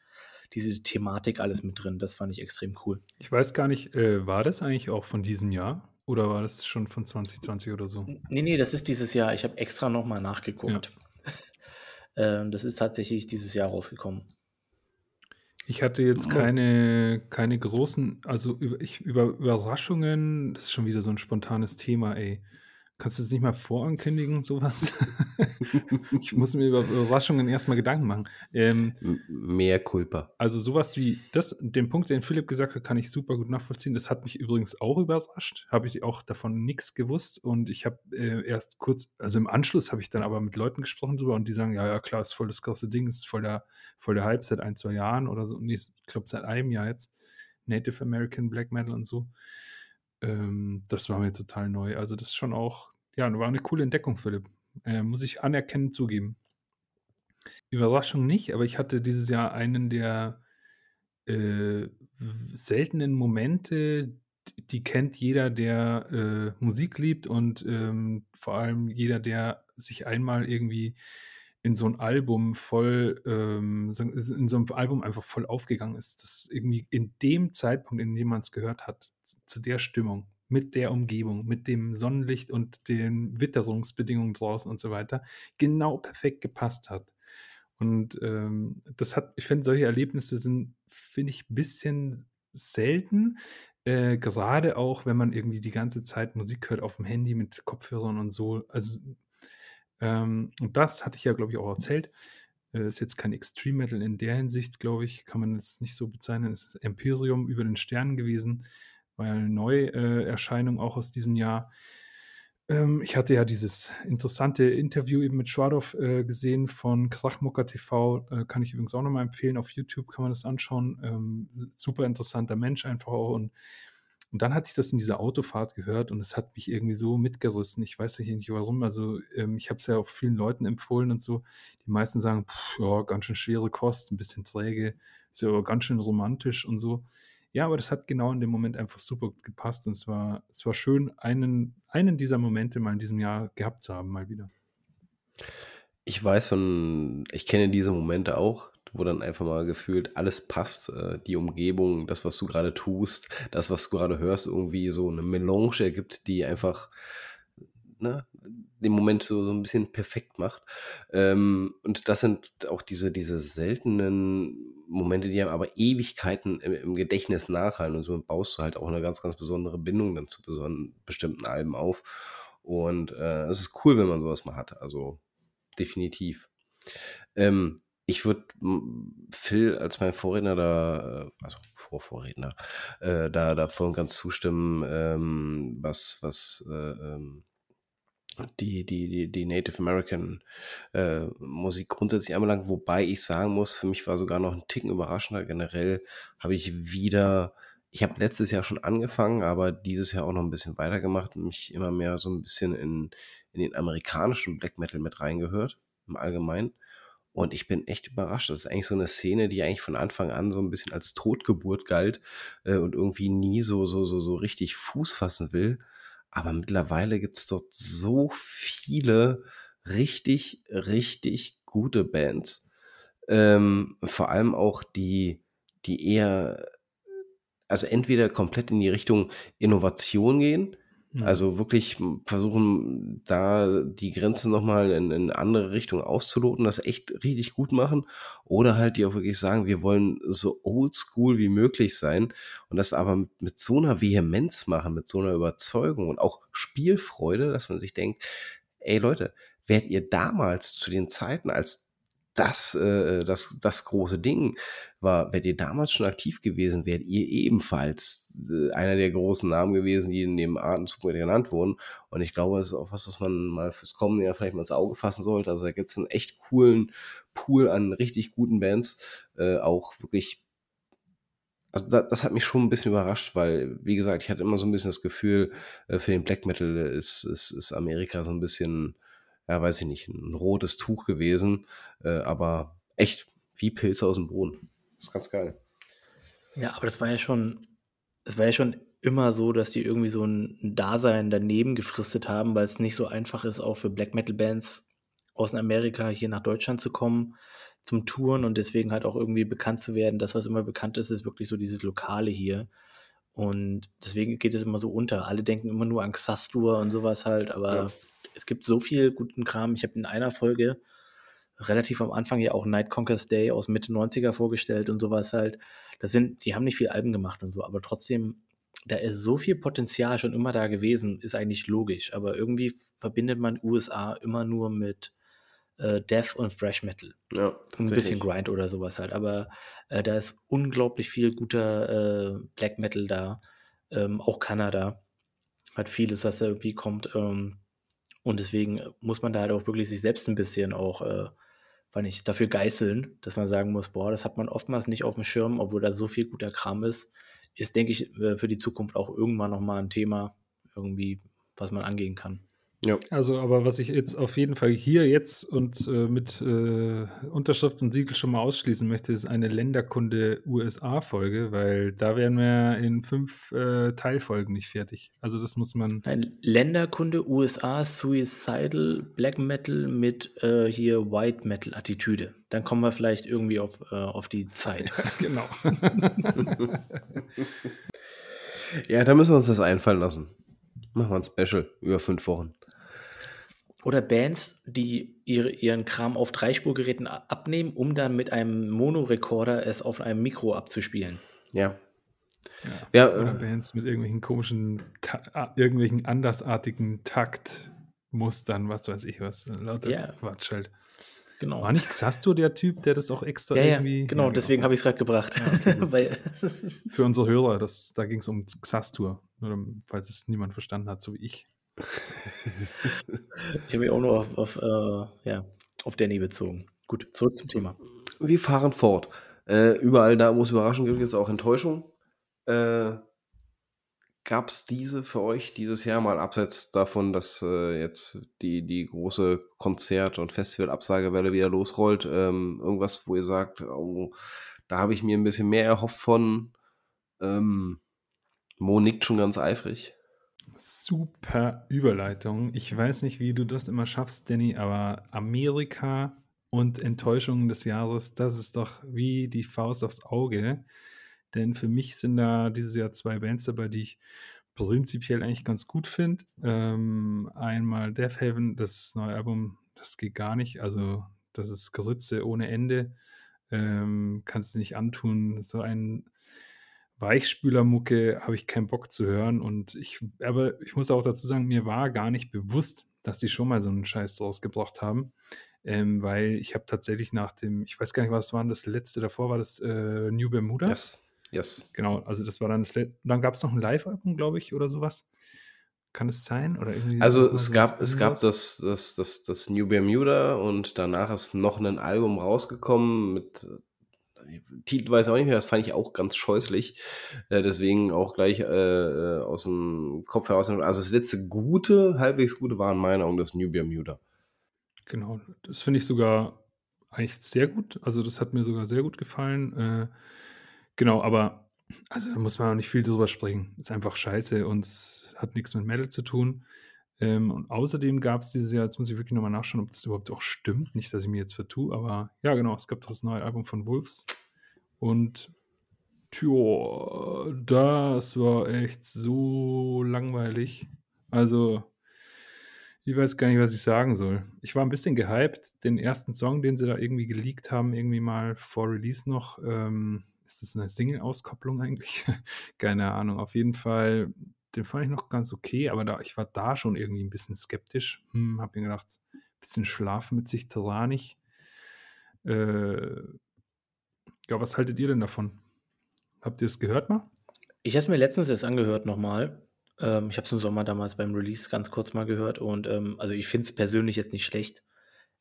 diese Thematik alles mit drin. Das fand ich extrem cool. Ich weiß gar nicht, äh, war das eigentlich auch von diesem Jahr oder war das schon von 2020 oder so? N ne, ne, das ist dieses Jahr. Ich habe extra noch mal Ja. nachgeguckt. Ähm, das ist tatsächlich dieses Jahr rausgekommen. Ich hatte jetzt keine keine großen also, über ich über Überraschungen das ist schon wieder so 'n spontanes Thema, ey. Kannst du das nicht mal vorankündigen, so was? Ich muss mir über Überraschungen erst mal Gedanken machen. Ähm M mea culpa. Also, so was wie das den Punkt, den Philipp gesagt hat, kann ich super gut nachvollziehen. Das hat mich übrigens auch überrascht. Habe ich auch davon nix gewusst und ich habe, äh, erst kurz also, im Anschluss habe ich dann aber mit Leuten gesprochen drüber und die sagen: „Ja, ja, klar, ist voll das krasse Ding, ist voll der voll der Hype seit 1, 2 Jahren oder so.“ Ne, ich glaube seit einem Jahr jetzt. Native American Black Metal und so. Ähm, das war mir total neu. Also, das ist schon auch ja, war 'ne coole Entdeckung, Philipp. Äh, muss ich anerkennend zugeben. Überraschung nicht, aber ich hatte dieses Jahr einen der, äh, seltenen Momente, die kennt jeder, der, äh, Musik liebt und, ähm, vor allem jeder, der sich einmal irgendwie in so 'n Album voll, ähm in so 'n Album einfach voll aufgegangen ist, das irgendwie in dem Zeitpunkt, in dem man's gehört hat, zu der Stimmung, mit der Umgebung, mit dem Sonnenlicht und den Witterungsbedingungen draußen und so weiter, genau perfekt gepasst hat. Und, ähm, das hat ich finde, solche Erlebnisse sind, finde ich, bisschen selten, äh, gerade auch, wenn man irgendwie die ganze Zeit Musik hört aufm Handy mit Kopfhörern und so. Also, ähm, und das hatte ich ja, glaube ich, auch erzählt. Äh, ist jetzt kein Extreme Metal in der Hinsicht, glaube ich, kann man jetzt nicht so bezeichnen. Es ist Empyrium über den Sternen gewesen. War ja 'ne Neu äh, Erscheinung auch aus diesem Jahr. Ähm, ich hatte ja dieses interessante Interview eben mit Schwadov, äh, gesehen von Krachmucker TV, äh, kann ich übrigens auch noch mal empfehlen. Auf YouTube kann man das anschauen. Ähm, super interessanter Mensch einfach auch und und dann hatte ich das in dieser Autofahrt gehört und es hat mich irgendwie so mitgerissen. Ich weiß nicht warum. Also, ähm, ich habe es ja auch vielen Leuten empfohlen und so. Die meisten sagen: „Ja, ganz schön schwere Kost, 'n bisschen träge, ist ja aber ganz schön romantisch“ und so. Ja, aber das hat genau in dem Moment einfach super gepasst und es war es war schön, einen einen dieser Momente mal in diesem Jahr gehabt zu haben, mal wieder. Ich weiß von ich kenne diese Momente auch, wo dann einfach mal gefühlt alles passt, äh, die Umgebung, das, was du grade tust, das, was du grade hörst, irgendwie so 'ne Melange ergibt, die einfach, ne, den Moment so so 'n bisschen perfekt macht. Ähm, und das sind auch diese diese seltenen Momente, die einem aber Ewigkeiten im im Gedächtnis nachhallen und so baust du halt auch 'ne ganz, ganz besondere Bindung dann zu bestimmten Alben auf. Und, äh, es ist cool, wenn man so was mal hat, also definitiv. Ähm, ich würde, Phil als mein Vorredner da, äh also Vorvorredner, äh, da da voll und ganz zustimmen, ähm, was was, äh, ähm, die die die die Native American, äh, Musik grundsätzlich anbelangt, wobei ich sagen muss, für mich war sogar noch 'n Ticken überraschender. Generell habe ich wieder ich habe letztes Jahr schon angefangen, aber dieses Jahr auch noch 'n bisschen weitergemacht und mich immer mehr so 'n bisschen in in den amerikanischen Black Metal mit reingehört im Allgemeinen. Und ich bin echt überrascht. Das ist eigentlich so 'ne Szene, die eigentlich von Anfang an so 'n bisschen als Totgeburt galt, äh, und irgendwie nie so so so so richtig Fuß fassen will. Aber mittlerweile gibt's dort so viele richtig, richtig gute Bands. Ähm, vor allem auch die die eher also entweder komplett in die Richtung Innovation gehen, Mhm. Also wirklich versuchen, da die Grenzen nochmal in, in andere Richtungen auszuloten, das echt richtig gut machen. Oder halt die auch wirklich sagen, wir wollen so oldschool wie möglich sein und das aber mit, mit so einer Vehemenz machen, mit so einer Überzeugung und auch Spielfreude, dass man sich denkt, ey Leute, wärt ihr damals zu den Zeiten, als das, äh, das, das große Ding war, wärt ihr damals schon aktiv gewesen, wärt ihr ebenfalls äh, einer der großen Namen gewesen, die in dem Atemzug genannt wurden. Und ich glaube, das ist auch was, was man mal fürs kommende Jahr vielleicht mal ins Auge fassen sollte. Also da gibt es einen echt coolen Pool an richtig guten Bands, äh, auch wirklich also da, das hat mich schon ein bisschen überrascht, weil, wie gesagt, ich hatte immer so ein bisschen das Gefühl, äh, für den Black Metal ist, ist, ist Amerika so ein bisschen ja, weiß ich nicht, ein rotes Tuch gewesen, äh, aber echt wie Pilze aus dem Boden. Das ist ganz geil. Ja, aber das war ja schon, es war ja schon immer so, dass die irgendwie so ein Dasein daneben gefristet haben, weil es nicht so einfach ist, auch für Black Metal Bands aus Amerika hier nach Deutschland zu kommen zum Touren und deswegen halt auch irgendwie bekannt zu werden. Das, was immer bekannt ist, ist wirklich so dieses Lokale hier. Und deswegen geht es immer so unter. Alle denken immer nur an Xastur und sowas halt, aber ja es gibt so viel guten Kram. Ich habe in einer Folge relativ am Anfang ja auch Night Conquers Day aus Mitte 90er vorgestellt und sowas halt. Das sind, die haben nicht viel Alben gemacht und so, aber trotzdem, da ist so viel Potenzial schon immer da gewesen, ist eigentlich logisch. Aber irgendwie verbindet man USA immer nur mit äh, Death und Fresh Metal. Ja, ein bisschen Grind oder sowas halt. Aber äh, da ist unglaublich viel guter äh, Black Metal da. Ähm, auch Kanada hat vieles, was da irgendwie kommt. Ähm, und deswegen äh, muss man da halt auch wirklich sich selbst ein bisschen auch, äh, weil nicht, dafür geißeln, dass man sagen muss, boah, das hat man oftmals nicht auf dem Schirm, obwohl da so viel guter Kram ist. Ist, denke ich, äh, für die Zukunft auch irgendwann nochmal ein Thema, irgendwie, was man angehen kann. Ja. Also, aber was ich jetzt auf jeden Fall hier jetzt und äh, mit äh, Unterschrift und Siegel schon mal ausschließen möchte, ist eine Länderkunde USA-Folge, weil da wären wir in fünf äh, Teilfolgen nicht fertig. Also, das muss man. Ein Länderkunde USA Suicidal Black Metal mit äh, hier White Metal-Attitüde. Dann kommen wir vielleicht irgendwie auf, äh, auf die Zeit. genau. ja, da müssen wir uns das einfallen lassen. Machen wir ein Special über fünf Wochen. Oder Bands, die ihre, ihren Kram auf Dreispurgeräten abnehmen, um dann mit einem Monorekorder es auf einem Mikro abzuspielen. Ja. ja. ja oder äh, Bands mit irgendwelchen komischen, irgendwelchen andersartigen Taktmustern, was weiß ich was. Lauter ja. Quatsch halt. Genau. War nicht Xastur der Typ, der das auch extra ja, irgendwie. Ja, genau, ja, deswegen genau. habe ich es gerade gebracht. Ja, okay, Für unsere Hörer, das, da ging es um Xastur, falls es niemand verstanden hat, so wie ich. ich habe mich auch nur auf, auf, äh, ja, auf Danny bezogen. Gut, zurück zum Thema. Wir fahren fort. Äh, überall da, wo es Überraschungen gibt, gibt es auch Enttäuschung. Äh, Gab es diese für euch dieses Jahr mal abseits davon, dass äh, jetzt die, die große Konzert- und Festival-Absagewelle wieder losrollt? Ähm, irgendwas, wo ihr sagt, oh, da habe ich mir ein bisschen mehr erhofft von. Ähm, Mo nickt schon ganz eifrig. Super Überleitung. Ich weiß nicht, wie du das immer schaffst, Danny, aber Amerika und Enttäuschungen des Jahres, das ist doch wie die Faust aufs Auge. Denn für mich sind da dieses Jahr zwei Bands dabei, die ich prinzipiell eigentlich ganz gut finde. Ähm, einmal Death Heaven, das neue Album, das geht gar nicht. Also, das ist Geritze ohne Ende. Ähm, kannst du nicht antun. So ein Weichspülermucke habe ich keinen Bock zu hören. Und ich, aber ich muss auch dazu sagen, mir war gar nicht bewusst, dass die schon mal so einen Scheiß draus gebracht haben. Ähm, weil ich habe tatsächlich nach dem, ich weiß gar nicht, was war das letzte davor, war das äh, New Bermuda? Yes, yes. Genau, also das war dann das letzte. Dann gab es noch ein Live-Album, glaube ich, oder sowas. Kann es sein? Oder irgendwie also es gab, es gab das, das, das, das New Bermuda und danach ist noch ein Album rausgekommen mit Titel weiß auch nicht mehr, das fand ich auch ganz scheußlich. Äh, deswegen auch gleich äh, äh aus dem Kopf heraus. Also das letzte gute, halbwegs gute war in meiner Augen das New Bermuda. Genau, das finde ich sogar eigentlich sehr gut. Also das hat mir sogar sehr gut gefallen. Äh, genau, aber also da muss man auch nicht viel drüber sprechen. Ist einfach scheiße und hat nichts mit Metal zu tun. Ähm, und außerdem gab es dieses Jahr, jetzt muss ich wirklich nochmal nachschauen, ob das überhaupt auch stimmt. Nicht, dass ich mir jetzt vertue, aber ja, genau, es gab das neue Album von Wolves. Und tja, das war echt so langweilig. Also, ich weiß gar nicht, was ich sagen soll. Ich war ein bisschen gehypt. Den ersten Song, den sie da irgendwie geleakt haben, irgendwie mal vor Release noch, ähm, ist das eine Single-Auskopplung eigentlich? Keine Ahnung. Auf jeden Fall, den fand ich noch ganz okay, aber da, ich war da schon irgendwie ein bisschen skeptisch. Hm, hab mir gedacht, ein bisschen Schlaf mit sich tyrannisch. Äh, ja, was haltet ihr denn davon? Habt ihr es gehört mal? Ich habe es mir letztens erst angehört nochmal. Ähm, ich habe es im Sommer damals beim Release ganz kurz mal gehört und ähm, also ich finde es persönlich jetzt nicht schlecht.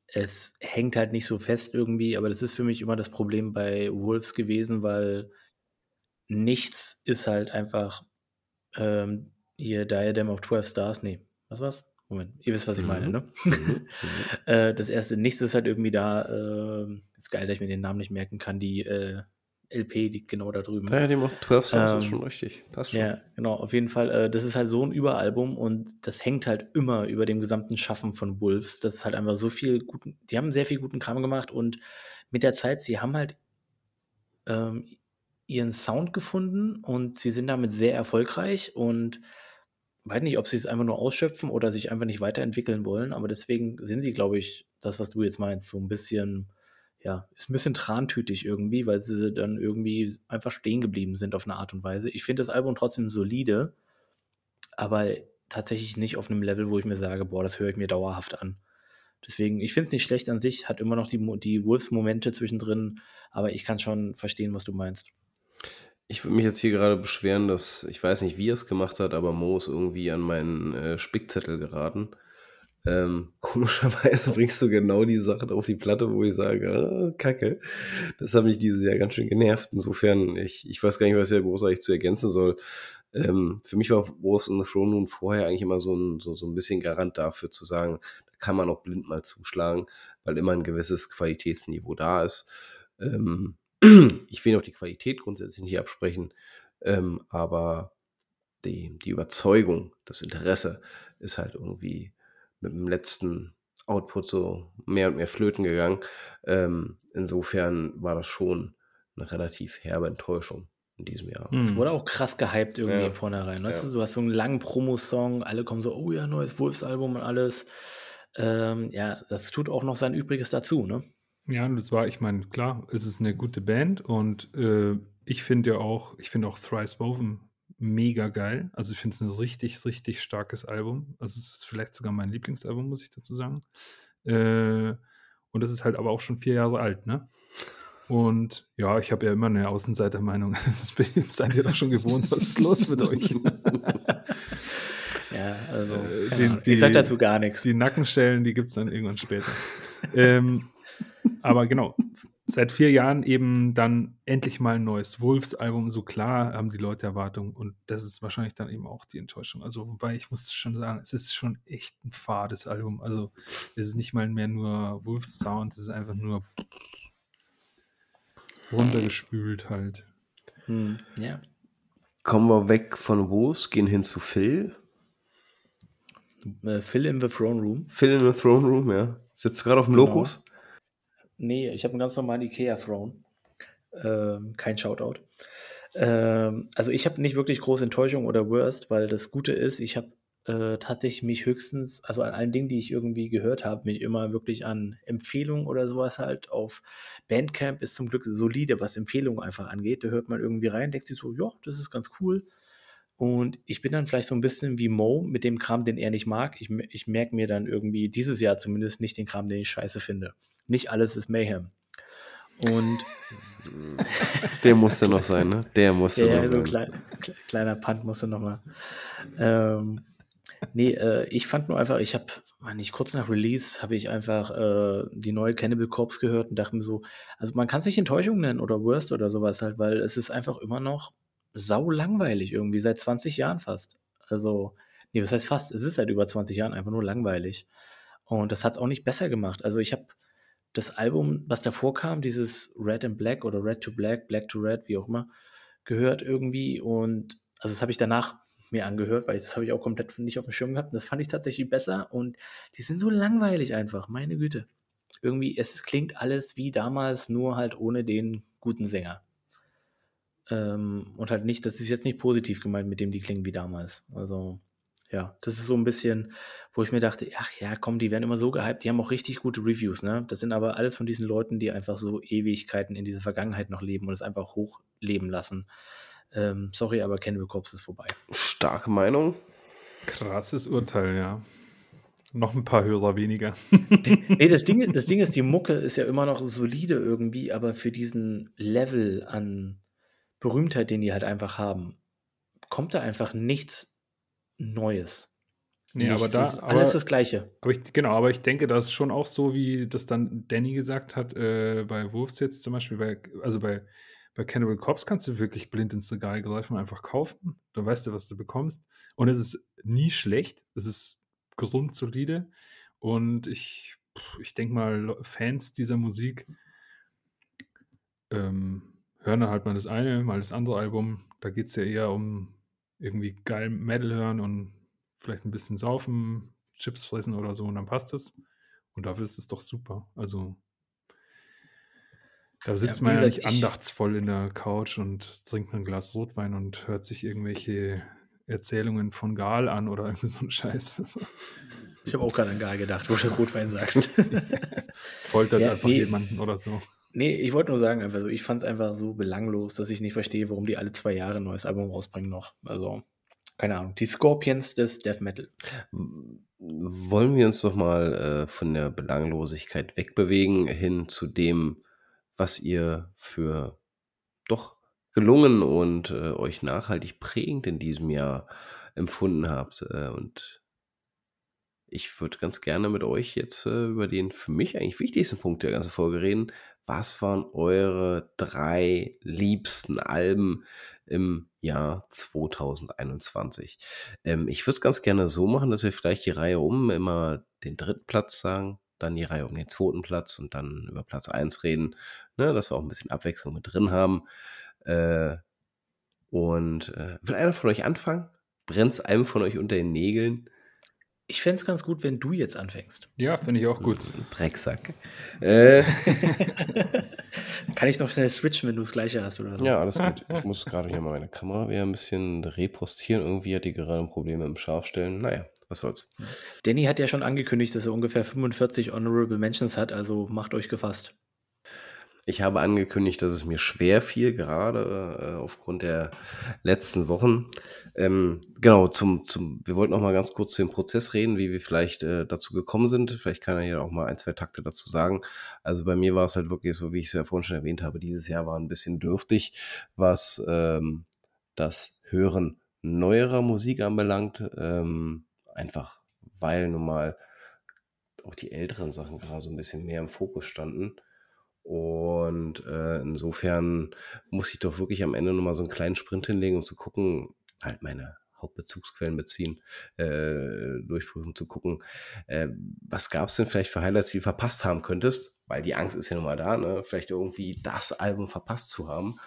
Es hängt halt nicht so fest irgendwie, aber das ist für mich immer das Problem bei Wolves gewesen, weil nichts ist halt einfach ähm, hier Diadem of 12 Stars. Nee, was war's? Moment, ihr wisst, was ich meine, Mhm. ne? Mhm. äh, das erste, nichts ist halt irgendwie da. ähm, ist geil, dass ich mir den Namen nicht merken kann. Die äh, LP liegt genau da drüben. Die macht 12 Songs, ist Ähm, schon richtig. Passt schon. Ja, genau, auf jeden Fall. Äh, das ist halt so ein Überalbum und das hängt halt immer über dem gesamten Schaffen von Wolves. Das ist halt einfach so viel guten, die haben sehr viel guten Kram gemacht und mit der Zeit, sie haben halt ähm, ihren Sound gefunden und sie sind damit sehr erfolgreich und weiß nicht, ob sie es einfach nur ausschöpfen oder sich einfach nicht weiterentwickeln wollen, aber deswegen sind sie, glaube ich, das, was du jetzt meinst, so ein bisschen, ja, ein bisschen trantütig irgendwie, weil sie dann irgendwie einfach stehen geblieben sind auf eine Art und Weise. Ich finde das Album trotzdem solide, aber tatsächlich nicht auf einem Level, wo ich mir sage, boah, das höre ich mir dauerhaft an. Deswegen, ich finde es nicht schlecht an sich, hat immer noch die, die Wolves-Momente zwischendrin, aber ich kann schon verstehen, was du meinst. Ich würde mich jetzt hier gerade beschweren, dass ich weiß nicht, wie er es gemacht hat, aber Mo ist irgendwie an meinen äh, Spickzettel geraten. Ähm, komischerweise bringst du genau die Sachen auf die Platte, wo ich sage, ah, Kacke. Das hat mich dieses Jahr ganz schön genervt. Insofern, ich, ich weiß gar nicht, was ich da großartig zu ergänzen soll. Ähm, für mich war Wolves in the Throne Room vorher eigentlich immer so ein, so, so ein bisschen Garant dafür zu sagen, da kann man auch blind mal zuschlagen, weil immer ein gewisses Qualitätsniveau da ist. Ähm, ich will auch die Qualität grundsätzlich nicht absprechen, ähm, aber die, die Überzeugung, das Interesse ist halt irgendwie mit dem letzten Output so mehr und mehr flöten gegangen. Ähm, insofern war das schon eine relativ herbe Enttäuschung in diesem Jahr. Hm. Es wurde auch krass gehypt irgendwie Ja. Vornherein. Weißt Ja. du, du hast so einen langen Promo-Song, alle kommen so, oh ja, neues Wolves-Album und alles. Ähm, ja, das tut auch noch sein Übriges dazu, ne? Ja, und das war, ich meine, klar, es ist eine gute Band und äh, ich finde ja auch, ich finde auch Thrice Woven mega geil. Also ich finde es ein richtig, richtig starkes Album. Also es ist vielleicht sogar mein Lieblingsalbum, muss ich dazu sagen. Äh, und das ist halt aber auch schon vier Jahre alt, ne? Und ja, ich habe ja immer eine Außenseitermeinung. Das seid ihr doch schon gewohnt. Was ist los mit euch? Ja, also, Äh, die- die- ich sag dazu gar nichts. Die Nackenstellen, die gibt es dann irgendwann später. ähm, aber genau, seit vier Jahren eben dann endlich mal ein neues Wolves-Album. So klar haben die Leute Erwartungen und das ist wahrscheinlich dann eben auch die Enttäuschung. Also, wobei ich muss schon sagen, es ist schon echt ein fades Album. Also, es ist nicht mal mehr nur Wolves-Sound, es ist einfach nur runtergespült halt. Hm, ja. Kommen wir weg von Wolves, gehen hin zu Phil. Äh, Phil in the Throne Room. Phil in the Throne Room, ja. Sitzt du gerade auf dem Genau. Lokus? Nee, ich habe einen ganz normalen Ikea-Throne. Ähm, kein Shoutout. Ähm, also ich habe nicht wirklich große Enttäuschung oder Worst, weil das Gute ist, ich habe äh, tatsächlich mich höchstens, also an allen Dingen, die ich irgendwie gehört habe, mich immer wirklich an Empfehlungen oder sowas halt auf Bandcamp ist zum Glück solide, was Empfehlungen einfach angeht. Da hört man irgendwie rein, denkt sich so, ja, das ist ganz cool. Und ich bin dann vielleicht so ein bisschen wie Mo mit dem Kram, den er nicht mag. Ich, ich merke mir dann irgendwie dieses Jahr zumindest nicht den Kram, den ich scheiße finde. Nicht alles ist Mayhem. Und Der musste noch sein, ne? Der musste ja, noch ja, so sein. ein klein, kle- kleiner Punt musste nochmal. Ähm, nee, äh, ich fand nur einfach, ich habe, nicht kurz nach Release habe ich einfach äh, die neue Cannibal Corpse gehört und dachte mir so, also man kann es nicht Enttäuschung nennen oder Worst oder sowas halt, weil es ist einfach immer noch sau langweilig irgendwie, seit 20 Jahren fast. Also, nee, was heißt fast? Es ist seit über 20 Jahren einfach nur langweilig. Und das hat es auch nicht besser gemacht. Also ich habe das Album, was davor kam, dieses Red and Black oder Red to Black, Black to Red, wie auch immer, gehört irgendwie und also das habe ich danach mir angehört, weil das habe ich auch komplett nicht auf dem Schirm gehabt und das fand ich tatsächlich besser und die sind so langweilig einfach, meine Güte. Irgendwie, es klingt alles wie damals, nur halt ohne den guten Sänger. Ähm, und halt nicht, das ist jetzt nicht positiv gemeint, mit dem die klingen wie damals. Also, Ja, das ist so ein bisschen, wo ich mir dachte: „Ach ja, komm, die werden immer so gehypt.“ Die haben auch richtig gute Reviews, ne? Das sind aber alles von diesen Leuten, die einfach so Ewigkeiten in dieser Vergangenheit noch leben und es einfach hochleben lassen. Ähm, sorry, aber Cannibal Corpse ist vorbei. Starke Meinung. Krasses Urteil, ja. Noch ein paar Hörer weniger. Nee, das Ding das Ding ist, die Mucke ist ja immer noch solide irgendwie, aber für diesen Level an Berühmtheit, den die halt einfach haben, kommt da einfach nichts Neues. Nee, aber Nichts. da Das ist alles aber das Gleiche. aber ich genau, aber ich denke, das ist schon auch so, wie das dann Danny gesagt hat, äh, bei Wolves jetzt zum Beispiel, bei also bei bei Cannibal Corpse kannst du wirklich blind ins Regal greifen und einfach kaufen. Da weißt du, was du bekommst. Und es ist nie schlecht. Es ist gesund, solide. Und ich, ich denke mal, Fans dieser Musik ähm, hören dann halt mal das eine, mal das andere Album. Da geht es ja eher um irgendwie geil Metal hören und vielleicht ein bisschen saufen, Chips fressen oder so und dann passt es. Und dafür ist es doch super. Also da sitzt wie man ja nicht ich- andachtsvoll in der Couch und trinkt ein Glas Rotwein und hört sich irgendwelche Erzählungen von Gal an oder irgendwie so ein Scheiß. Ich habe auch gerade an Gal gedacht, wo du Rotwein sagst. Foltert Ja, einfach nee. jemanden oder so. Nee, ich wollte nur sagen, einfach so, ich fand es einfach so belanglos, dass ich nicht verstehe, warum die alle zwei Jahre ein neues Album rausbringen noch. Also, keine Ahnung. Die Scorpions des Death Metal. Wollen wir uns doch mal äh, von der Belanglosigkeit wegbewegen hin zu dem, was ihr für doch gelungen und äh, euch nachhaltig prägend in diesem Jahr empfunden habt. Äh, und ich würde ganz gerne mit euch jetzt äh, über den für mich eigentlich wichtigsten Punkt der ganzen Folge reden. Was waren eure drei liebsten Alben im Jahr 2021? Ähm, ich würde es ganz gerne so machen, dass wir vielleicht die Reihe um immer den dritten Platz sagen, dann die Reihe um den zweiten Platz und dann über Platz 1 reden, ne, dass wir auch ein bisschen Abwechslung mit drin haben. Äh, und äh, will einer von euch anfangen? Brennt es einem von euch unter den Nägeln? Ich fände es ganz gut, wenn du jetzt anfängst. Ja, finde ich auch gut. Drecksack. Äh, Kann ich noch schnell switchen, wenn du das gleiche hast oder so? ja, alles gut. Ich muss gerade hier mal meine Kamera wieder ein bisschen repostieren. Irgendwie hat die gerade Probleme im Scharfstellen. Naja, was soll's. Danny hat ja schon angekündigt, dass er ungefähr 45 Honorable Mentions hat, also macht euch gefasst. Ich habe angekündigt, dass es mir schwer fiel, gerade äh, aufgrund der letzten Wochen. Ähm, genau, zum, zum, wir wollten noch mal ganz kurz zu dem Prozess reden, wie wir vielleicht äh, dazu gekommen sind. Vielleicht kann er hier auch mal ein, zwei Takte dazu sagen. Also bei mir war es halt wirklich so, wie ich es ja vorhin schon erwähnt habe, dieses Jahr war ein bisschen dürftig, was ähm, das Hören neuerer Musik anbelangt. Ähm, einfach, weil nun mal auch die älteren Sachen gerade so ein bisschen mehr im Fokus standen. Und äh, insofern muss ich doch wirklich am Ende nochmal so einen kleinen Sprint hinlegen, um zu gucken, halt meine Hauptbezugsquellen beziehen, äh, durchprüfen, zu gucken, äh, was gab es denn vielleicht für Highlights, die du verpasst haben könntest, weil die Angst ist ja nun mal da, ne? vielleicht irgendwie das Album verpasst zu haben.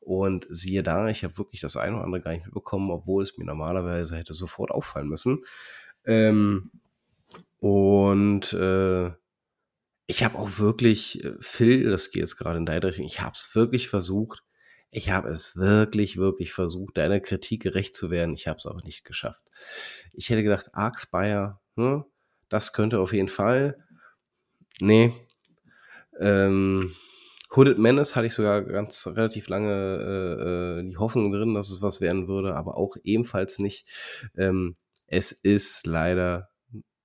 Und siehe da, ich habe wirklich das eine oder andere gar nicht mitbekommen, obwohl es mir normalerweise hätte sofort auffallen müssen. Ähm, und äh, ich habe auch wirklich, äh, Phil, das geht jetzt gerade in deine Richtung, ich habe es wirklich versucht. Ich habe es wirklich, wirklich versucht, deiner Kritik gerecht zu werden. Ich habe es aber nicht geschafft. Ich hätte gedacht, Ark Spire, hm, das könnte auf jeden Fall. Nee. Ähm, Hooded Menace hatte ich sogar ganz relativ lange äh, äh, die Hoffnung drin, dass es was werden würde, aber auch ebenfalls nicht. Ähm, es ist leider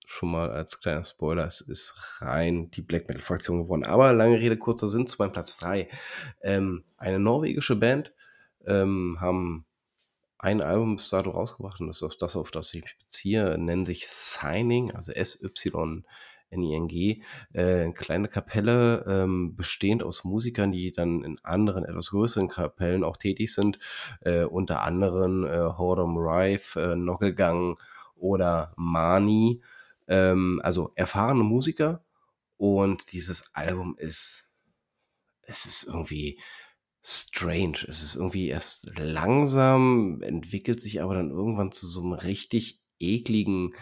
schon mal als kleiner Spoiler, es ist rein die Black Metal Fraktion geworden. Aber lange Rede, kurzer Sinn zu meinem Platz 3. Ähm, eine norwegische Band ähm, haben ein Album bis dato rausgebracht und das ist das, auf das ich mich beziehe, nennen sich Signing, also S-Y-N-I-N-G. Äh, eine kleine Kapelle, ähm, bestehend aus Musikern, die dann in anderen, etwas größeren Kapellen auch tätig sind, äh, unter anderem äh, Hordom Rife, äh, Nockelgang oder Mani ähm, also erfahrene Musiker und dieses Album ist, es ist irgendwie strange. Es ist irgendwie erst langsam, entwickelt sich aber dann irgendwann zu so einem richtig ekligen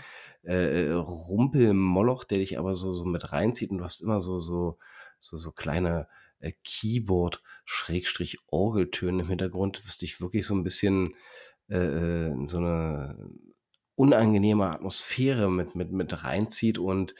äh, Rumpelmoloch, der dich aber so, so mit reinzieht und du hast immer so, so, so, so kleine äh, Keyboard-Orgeltöne im Hintergrund, was dich wirklich so ein bisschen äh, in so eine unangenehme Atmosphäre mit, mit, mit reinzieht und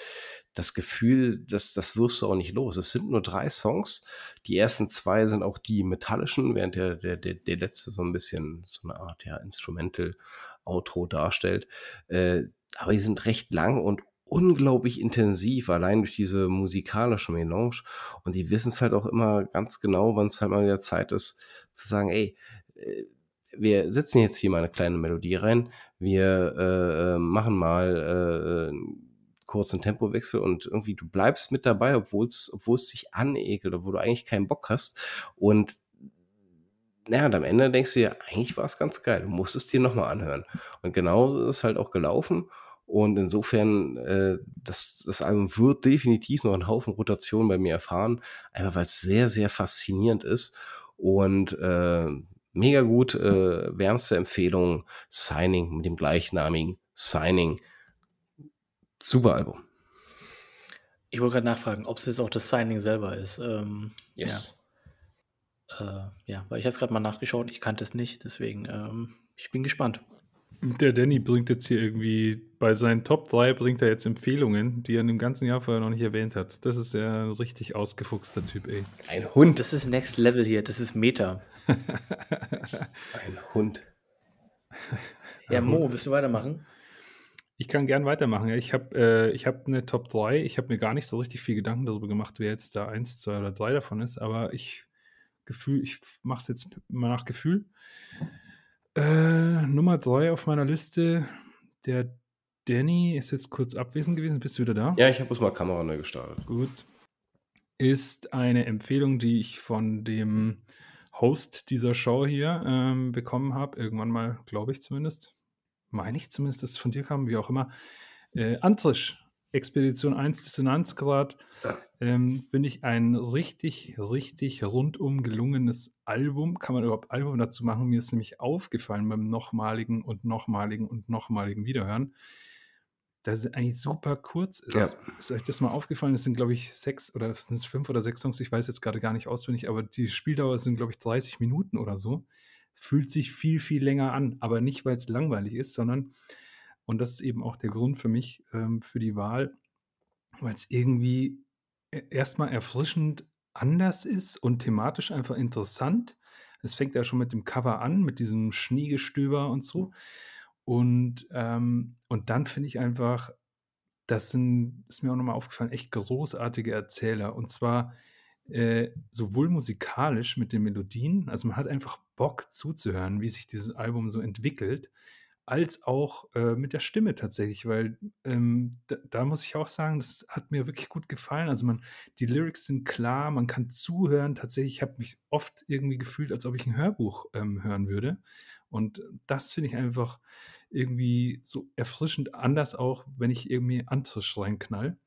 das Gefühl, dass das wirst du auch nicht los. Es sind nur drei Songs. Die ersten zwei sind auch die metallischen, während der, der, der, der letzte so ein bisschen so eine Art ja, Instrumental-Outro darstellt. Äh, aber die sind recht lang und unglaublich intensiv, allein durch diese musikalische Melange. Und die wissen es halt auch immer ganz genau, wann es halt mal wieder Zeit ist, zu sagen, ey, äh, wir setzen jetzt hier mal eine kleine Melodie rein, wir äh, äh machen mal äh, einen kurzen Tempowechsel und irgendwie du bleibst mit dabei, obwohl es obwohl es dich anekelt, obwohl du eigentlich keinen Bock hast. Und naja, und am Ende denkst du dir, eigentlich war es ganz geil, du musst es dir nochmal anhören. Und genau ist es halt auch gelaufen. Und insofern, äh, das, das Album wird definitiv noch einen Haufen Rotation bei mir erfahren, einfach weil es sehr, sehr faszinierend ist. Und äh, mega gut, äh, wärmste Empfehlung, Signing mit dem gleichnamigen Signing. Super Album. Ich wollte gerade nachfragen, ob es jetzt auch das Signing selber ist. Ähm, yes. Ja. Äh, ja, weil ich habe es gerade mal nachgeschaut, ich kannte es nicht, deswegen ähm, ich bin gespannt. Der Danny bringt jetzt hier irgendwie, bei seinen Top 3 bringt er jetzt Empfehlungen, die er in dem ganzen Jahr vorher noch nicht erwähnt hat. Das ist ja ein richtig ausgefuchster Typ, ey. Ein Hund. Das ist Next Level hier, das ist Meta. Ein Hund. Ja, Mo, willst du weitermachen? Ich kann gern weitermachen. Ich habe äh, hab eine Top 3. Ich habe mir gar nicht so richtig viel Gedanken darüber gemacht, wer jetzt da 1, 2 oder 3 davon ist, aber ich Gefühl, ich mache es jetzt mal nach Gefühl. Äh, Nummer 3 auf meiner Liste, der Danny ist jetzt kurz abwesend gewesen. Bist du wieder da? Ja, ich habe bloß mal Kamera neu gestartet. Gut. Ist eine Empfehlung, die ich von dem Host dieser Show hier ähm, bekommen habe. Irgendwann mal, glaube ich zumindest. Meine ich zumindest, dass es von dir kam, wie auch immer. Äh, Antrisch Expedition 1 Dissonanzgrad. Ähm, Finde ich ein richtig, richtig rundum gelungenes Album. Kann man überhaupt Album dazu machen? Mir ist nämlich aufgefallen beim nochmaligen und nochmaligen und nochmaligen Wiederhören, dass es eigentlich super kurz ist. Ja. Ist euch das mal aufgefallen? Es sind, glaube ich, sechs oder sind es fünf oder sechs Songs, ich weiß jetzt gerade gar nicht auswendig, aber die Spieldauer sind, glaube ich, 30 Minuten oder so. Es fühlt sich viel, viel länger an, aber nicht, weil es langweilig ist, sondern und das ist eben auch der Grund für mich, ähm, für die Wahl, weil es irgendwie e erstmal erfrischend anders ist und thematisch einfach interessant. Es fängt ja schon mit dem Cover an, mit diesem Schneegestöber und so. Und, ähm, und dann finde ich einfach, das sind, ist mir auch nochmal aufgefallen, echt großartige Erzähler. Und zwar äh, sowohl musikalisch mit den Melodien, also man hat einfach Bock zuzuhören, wie sich dieses Album so entwickelt als auch äh, mit der Stimme tatsächlich, weil ähm, da, da, muss ich auch sagen, das hat mir wirklich gut gefallen. Also man, die Lyrics sind klar, man kann zuhören. Tatsächlich, ich habe mich oft irgendwie gefühlt, als ob ich ein Hörbuch ähm, hören würde. Und das finde ich einfach irgendwie so erfrischend anders auch, wenn ich irgendwie Antrisch reinknall.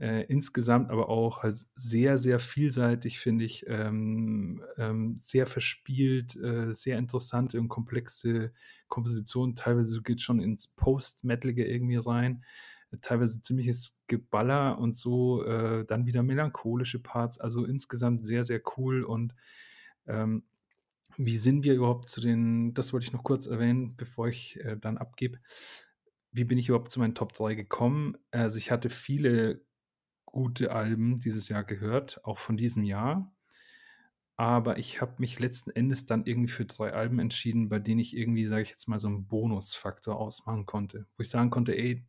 Äh, insgesamt aber auch halt sehr, sehr vielseitig, finde ich, ähm, ähm, sehr verspielt, äh, sehr interessante und komplexe Komposition. Teilweise geht schon ins Post-Metalige irgendwie rein, teilweise ziemliches Geballer und so, äh, dann wieder melancholische Parts. Also insgesamt sehr, sehr cool und ähm, wie sind wir überhaupt zu den, das wollte ich noch kurz erwähnen, bevor ich äh, dann abgebe. Wie bin ich überhaupt zu meinen Top 3 gekommen? Also ich hatte viele gute Alben dieses Jahr gehört, auch von diesem Jahr. Aber ich habe mich letzten Endes dann irgendwie für drei Alben entschieden, bei denen ich irgendwie, sage ich jetzt mal, so einen Bonusfaktor ausmachen konnte. Wo ich sagen konnte, ey,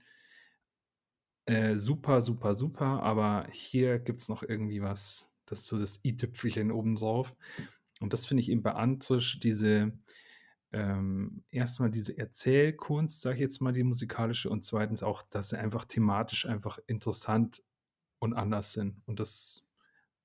äh, super, super, super, aber hier gibt es noch irgendwie was, das ist so das i-Tüpfelchen obendrauf. Und das finde ich eben bei Antrisch, diese, ähm, erstmal diese Erzählkunst, sage ich jetzt mal, die musikalische, und zweitens auch, dass sie einfach thematisch einfach interessant und anders sind. Und das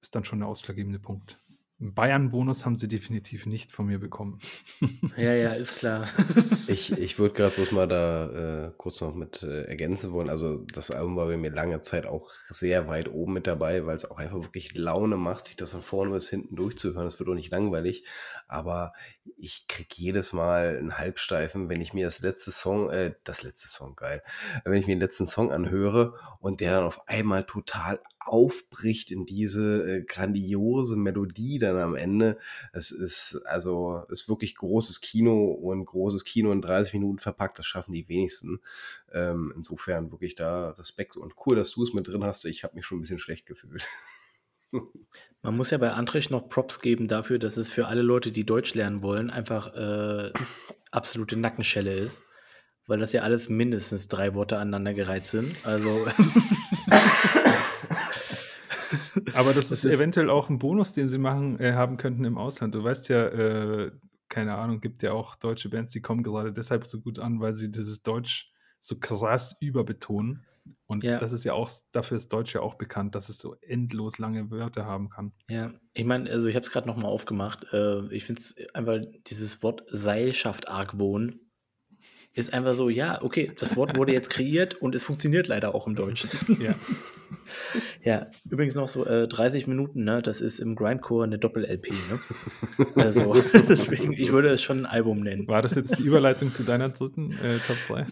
ist dann schon der ausschlaggebende Punkt. Bayern-Bonus haben sie definitiv nicht von mir bekommen. Ja, ja, ist klar. ich ich würde gerade bloß mal da äh, kurz noch mit äh, ergänzen wollen. Also das Album war bei mir lange Zeit auch sehr weit oben mit dabei, weil es auch einfach wirklich Laune macht, sich das von vorne bis hinten durchzuhören. Es wird auch nicht langweilig. Aber ich kriege jedes Mal einen Halbsteifen, wenn ich mir das letzte Song, äh, das letzte Song, geil, wenn ich mir den letzten Song anhöre und der dann auf einmal total aufbricht in diese äh, grandiose Melodie dann am Ende. Es ist also ist wirklich großes Kino und großes Kino in 30 Minuten verpackt. Das schaffen die wenigsten. Ähm, insofern wirklich da Respekt und cool, dass du es mit drin hast. Ich habe mich schon ein bisschen schlecht gefühlt. Man muss ja bei Antrich noch Props geben dafür, dass es für alle Leute, die Deutsch lernen wollen, einfach äh, absolute Nackenschelle ist. Weil das ja alles mindestens drei Worte aneinandergereiht sind. Also. Aber das, das ist, eventuell auch ein Bonus, den sie machen äh, haben könnten im Ausland. Du weißt ja, äh, keine Ahnung, gibt ja auch deutsche Bands, die kommen gerade deshalb so gut an, weil sie dieses Deutsch so krass überbetonen. Und ja. das ist ja auch, dafür ist Deutsch ja auch bekannt, dass es so endlos lange Wörter haben kann. Ja, ich meine, also ich habe es gerade nochmal aufgemacht. Äh, ich finde es einfach, dieses Wort Seilschaft Argwohn ist einfach so, ja, okay, das Wort wurde jetzt kreiert und es funktioniert leider auch im Deutschen. Ja. ja, übrigens noch so äh, 30 Minuten, ne? Das ist im Grindcore eine Doppel-LP, ne? Also, deswegen, ich würde es schon ein Album nennen. War das jetzt die Überleitung zu deiner dritten äh, Top 3?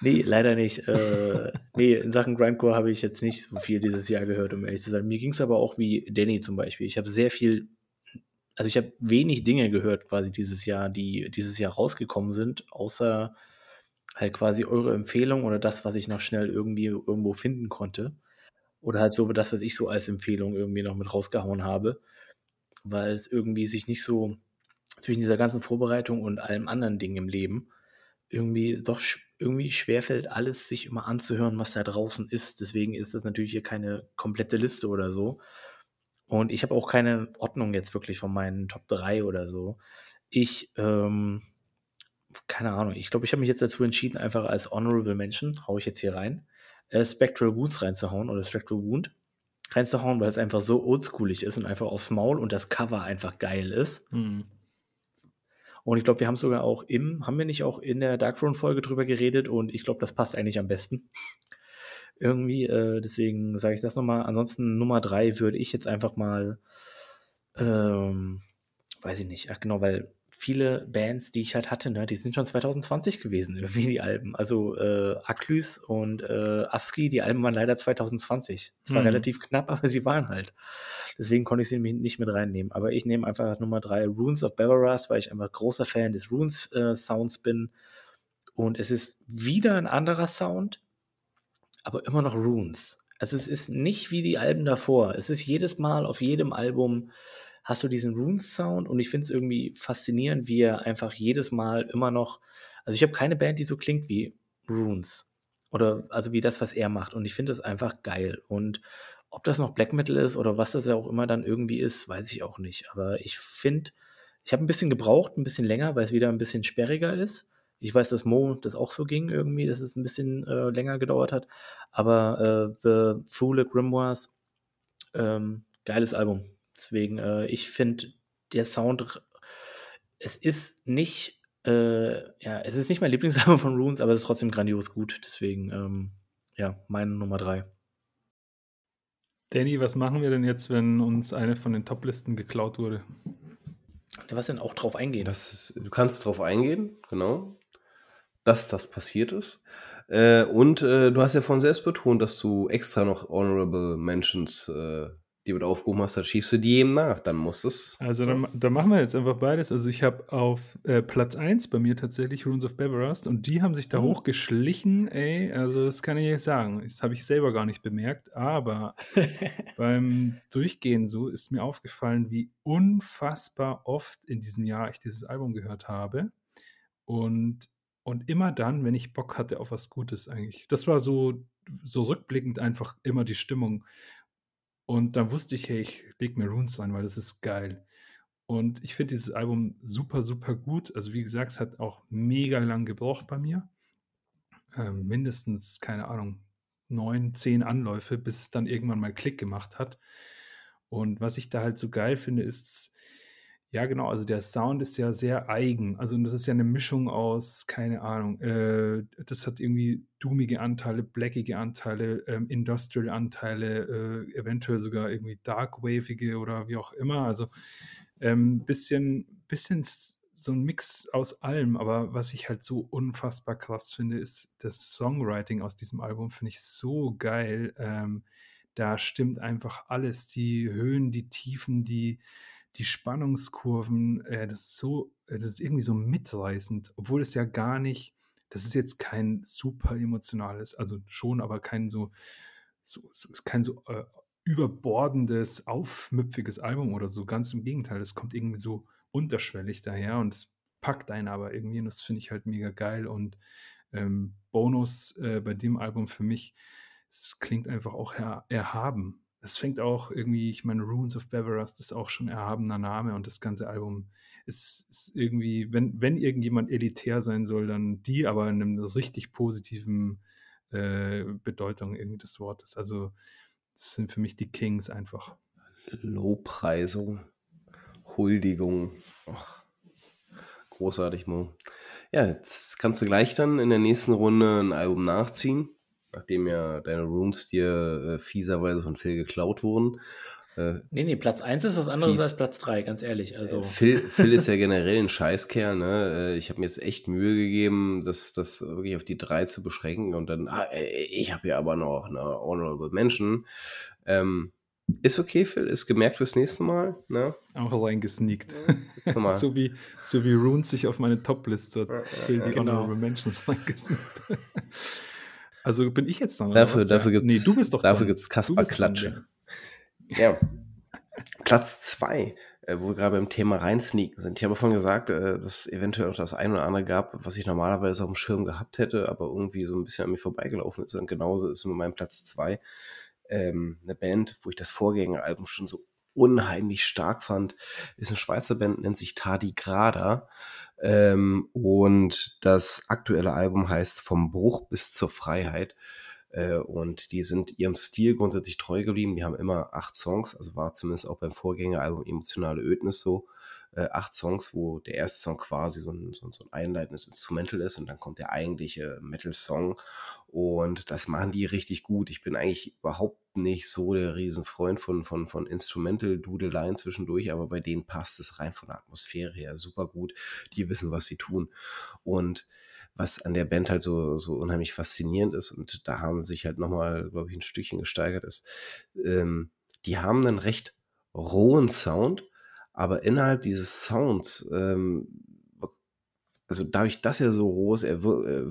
Nee, leider nicht. Äh, nee, in Sachen Grindcore habe ich jetzt nicht so viel dieses Jahr gehört, um ehrlich zu sein. Mir ging es aber auch wie Danny zum Beispiel. Ich habe sehr viel also ich habe wenig Dinge gehört quasi dieses Jahr, die dieses Jahr rausgekommen sind, außer halt quasi eure Empfehlung oder das, was ich noch schnell irgendwie irgendwo finden konnte. Oder halt so das, was ich so als Empfehlung irgendwie noch mit rausgehauen habe. Weil es irgendwie sich nicht so zwischen dieser ganzen Vorbereitung und allem anderen Ding im Leben irgendwie doch irgendwie schwerfällt, alles sich immer anzuhören, was da draußen ist. Deswegen ist das natürlich hier keine komplette Liste oder so. Und ich habe auch keine Ordnung jetzt wirklich von meinen Top 3 oder so. Ich ähm, keine Ahnung, ich glaube, ich habe mich jetzt dazu entschieden, einfach als Honorable Mention, haue ich jetzt hier rein, äh, Spectral Wounds reinzuhauen oder Spectral Wound reinzuhauen, weil es einfach so oldschoolig ist und einfach aufs Maul und das Cover einfach geil ist. Mhm. Und ich glaube, wir haben sogar auch im, haben wir nicht auch in der Darkthrone-Folge drüber geredet und ich glaube, das passt eigentlich am besten. Irgendwie, äh, deswegen sage ich das nochmal. Ansonsten Nummer drei würde ich jetzt einfach mal, ähm, weiß ich nicht, ach genau, weil viele Bands, die ich halt hatte, ne, die sind schon 2020 gewesen, irgendwie die Alben. Also äh, Aklys und äh, Afski, die Alben waren leider 2020. Es war mhm. relativ knapp, aber sie waren halt. Deswegen konnte ich sie nicht mit reinnehmen. Aber ich nehme einfach Nummer drei Runes of Bevaras, weil ich einfach großer Fan des Runes-Sounds äh, bin. Und es ist wieder ein anderer Sound, aber immer noch Runes. Also es ist nicht wie die Alben davor. Es ist jedes Mal auf jedem Album hast du diesen Runes-Sound und ich finde es irgendwie faszinierend, wie er einfach jedes Mal immer noch, also ich habe keine Band, die so klingt wie Runes oder also wie das, was er macht und ich finde es einfach geil und ob das noch Black Metal ist oder was das ja auch immer dann irgendwie ist, weiß ich auch nicht, aber ich finde, ich habe ein bisschen gebraucht, ein bisschen länger, weil es wieder ein bisschen sperriger ist. Ich weiß, dass Mo das auch so ging irgendwie, dass es ein bisschen äh, länger gedauert hat. Aber äh, The Foolic Grimoires, ähm, geiles Album. Deswegen, äh, ich finde, der Sound, es ist nicht, äh, ja, es ist nicht mein Lieblingsalbum von Runes, aber es ist trotzdem grandios gut. Deswegen, ähm, ja, meine Nummer drei. Danny, was machen wir denn jetzt, wenn uns eine von den Top-Listen geklaut wurde? Was denn auch drauf eingehen? Das, du kannst drauf eingehen, genau, dass das passiert ist. Äh, und äh, du hast ja von selbst betont, dass du extra noch Honorable Mentions äh, die wird aufgehoben hast, dann schiebst du die eben nach. Dann muss es. Also dann, dann machen wir jetzt einfach beides. Also ich habe auf äh, Platz 1 bei mir tatsächlich Runes of Beverast und die haben sich da mhm. hochgeschlichen, ey. Also das kann ich nicht sagen. Das habe ich selber gar nicht bemerkt, aber beim Durchgehen so ist mir aufgefallen, wie unfassbar oft in diesem Jahr ich dieses Album gehört habe. Und, und immer dann, wenn ich Bock hatte auf was Gutes eigentlich. Das war so, so rückblickend einfach immer die Stimmung. Und dann wusste ich, hey, ich lege mir Runes rein, weil das ist geil. Und ich finde dieses Album super, super gut. Also wie gesagt, es hat auch mega lang gebraucht bei mir. Ähm, mindestens, keine Ahnung, neun, zehn Anläufe, bis es dann irgendwann mal Klick gemacht hat. Und was ich da halt so geil finde, ist, ja, genau. Also der Sound ist ja sehr eigen. Also das ist ja eine Mischung aus, keine Ahnung, äh, das hat irgendwie doomige Anteile, blackige Anteile, ähm, Industrial-Anteile, äh, eventuell sogar irgendwie darkwavige oder wie auch immer. Also ähm, bisschen, bisschen so ein Mix aus allem. Aber was ich halt so unfassbar krass finde, ist das Songwriting aus diesem Album. Finde ich so geil. Ähm, da stimmt einfach alles. Die Höhen, die Tiefen, die, die Spannungskurven, äh, das ist so, äh, das ist irgendwie so mitreißend, obwohl es ja gar nicht, das ist jetzt kein super emotionales, also schon, aber kein so, so, so kein so äh, überbordendes, aufmüpfiges Album oder so. Ganz im Gegenteil, es kommt irgendwie so unterschwellig daher und es packt einen aber irgendwie und das finde ich halt mega geil. Und ähm, Bonus äh, bei dem Album für mich, es klingt einfach auch er, erhaben. Es fängt auch irgendwie, ich meine, Runes of Beveras, das ist auch schon erhabener Name und das ganze Album ist, ist irgendwie, wenn, wenn irgendjemand elitär sein soll, dann die, aber in einem richtig positiven äh, Bedeutung irgendwie des Wortes. Also das sind für mich die Kings einfach. Lobpreisung, Huldigung. Ach, großartig, Mo. Ja, jetzt kannst du gleich dann in der nächsten Runde ein Album nachziehen, nachdem ja deine Rooms dir äh, fieserweise von Phil geklaut wurden. Äh, nee, nee, Platz 1 ist was anderes fies. als Platz 3, ganz ehrlich. Also. Phil, Phil ist ja generell ein Scheißkerl. Ne? Äh, ich habe mir jetzt echt Mühe gegeben, das, das wirklich auf die 3 zu beschränken. Und dann, ah, ich habe ja aber noch eine Honorable Mention. Ähm, ist okay, Phil, ist gemerkt fürs nächste Mal. Ne? Auch reingesneakt. so, wie, so wie Runes sich auf meine Top-Liste hat Phil die genau. Honorable Mentions reingesneakt. also bin ich jetzt dran. Dafür, dafür gibt es nee, dafür gibt's Kaspar Klatsch. Ja. Platz 2, äh, wo wir gerade beim Thema reinsneaken sind. Ich habe vorhin gesagt, äh, dass es eventuell auch das ein oder andere gab, was ich normalerweise auf dem Schirm gehabt hätte, aber irgendwie so ein bisschen an mir vorbeigelaufen ist. Und genauso ist es mit meinem Platz 2 ähm, eine Band, wo ich das Vorgängeralbum schon so unheimlich stark fand, ist eine Schweizer Band, nennt sich Tardigrada. Ähm, und das aktuelle Album heißt Vom Bruch bis zur Freiheit. Äh, und die sind ihrem Stil grundsätzlich treu geblieben. Die haben immer acht Songs, also war zumindest auch beim Vorgängeralbum Emotionale Ödnis so äh, acht Songs, wo der erste Song quasi so ein, so, so ein einleitendes Instrumental ist und dann kommt der eigentliche Metal-Song und das machen die richtig gut. Ich bin eigentlich überhaupt nicht so der Riesenfreund von, von, von Instrumental-Dudeleien zwischendurch, aber bei denen passt es rein von der Atmosphäre her super gut. Die wissen, was sie tun und was an der Band halt so, so unheimlich faszinierend ist und da haben sie sich halt nochmal, glaube ich, ein Stückchen gesteigert ist. Ähm, die haben einen recht rohen Sound, aber innerhalb dieses Sounds, ähm, also dadurch, dass er so roh ist, er äh,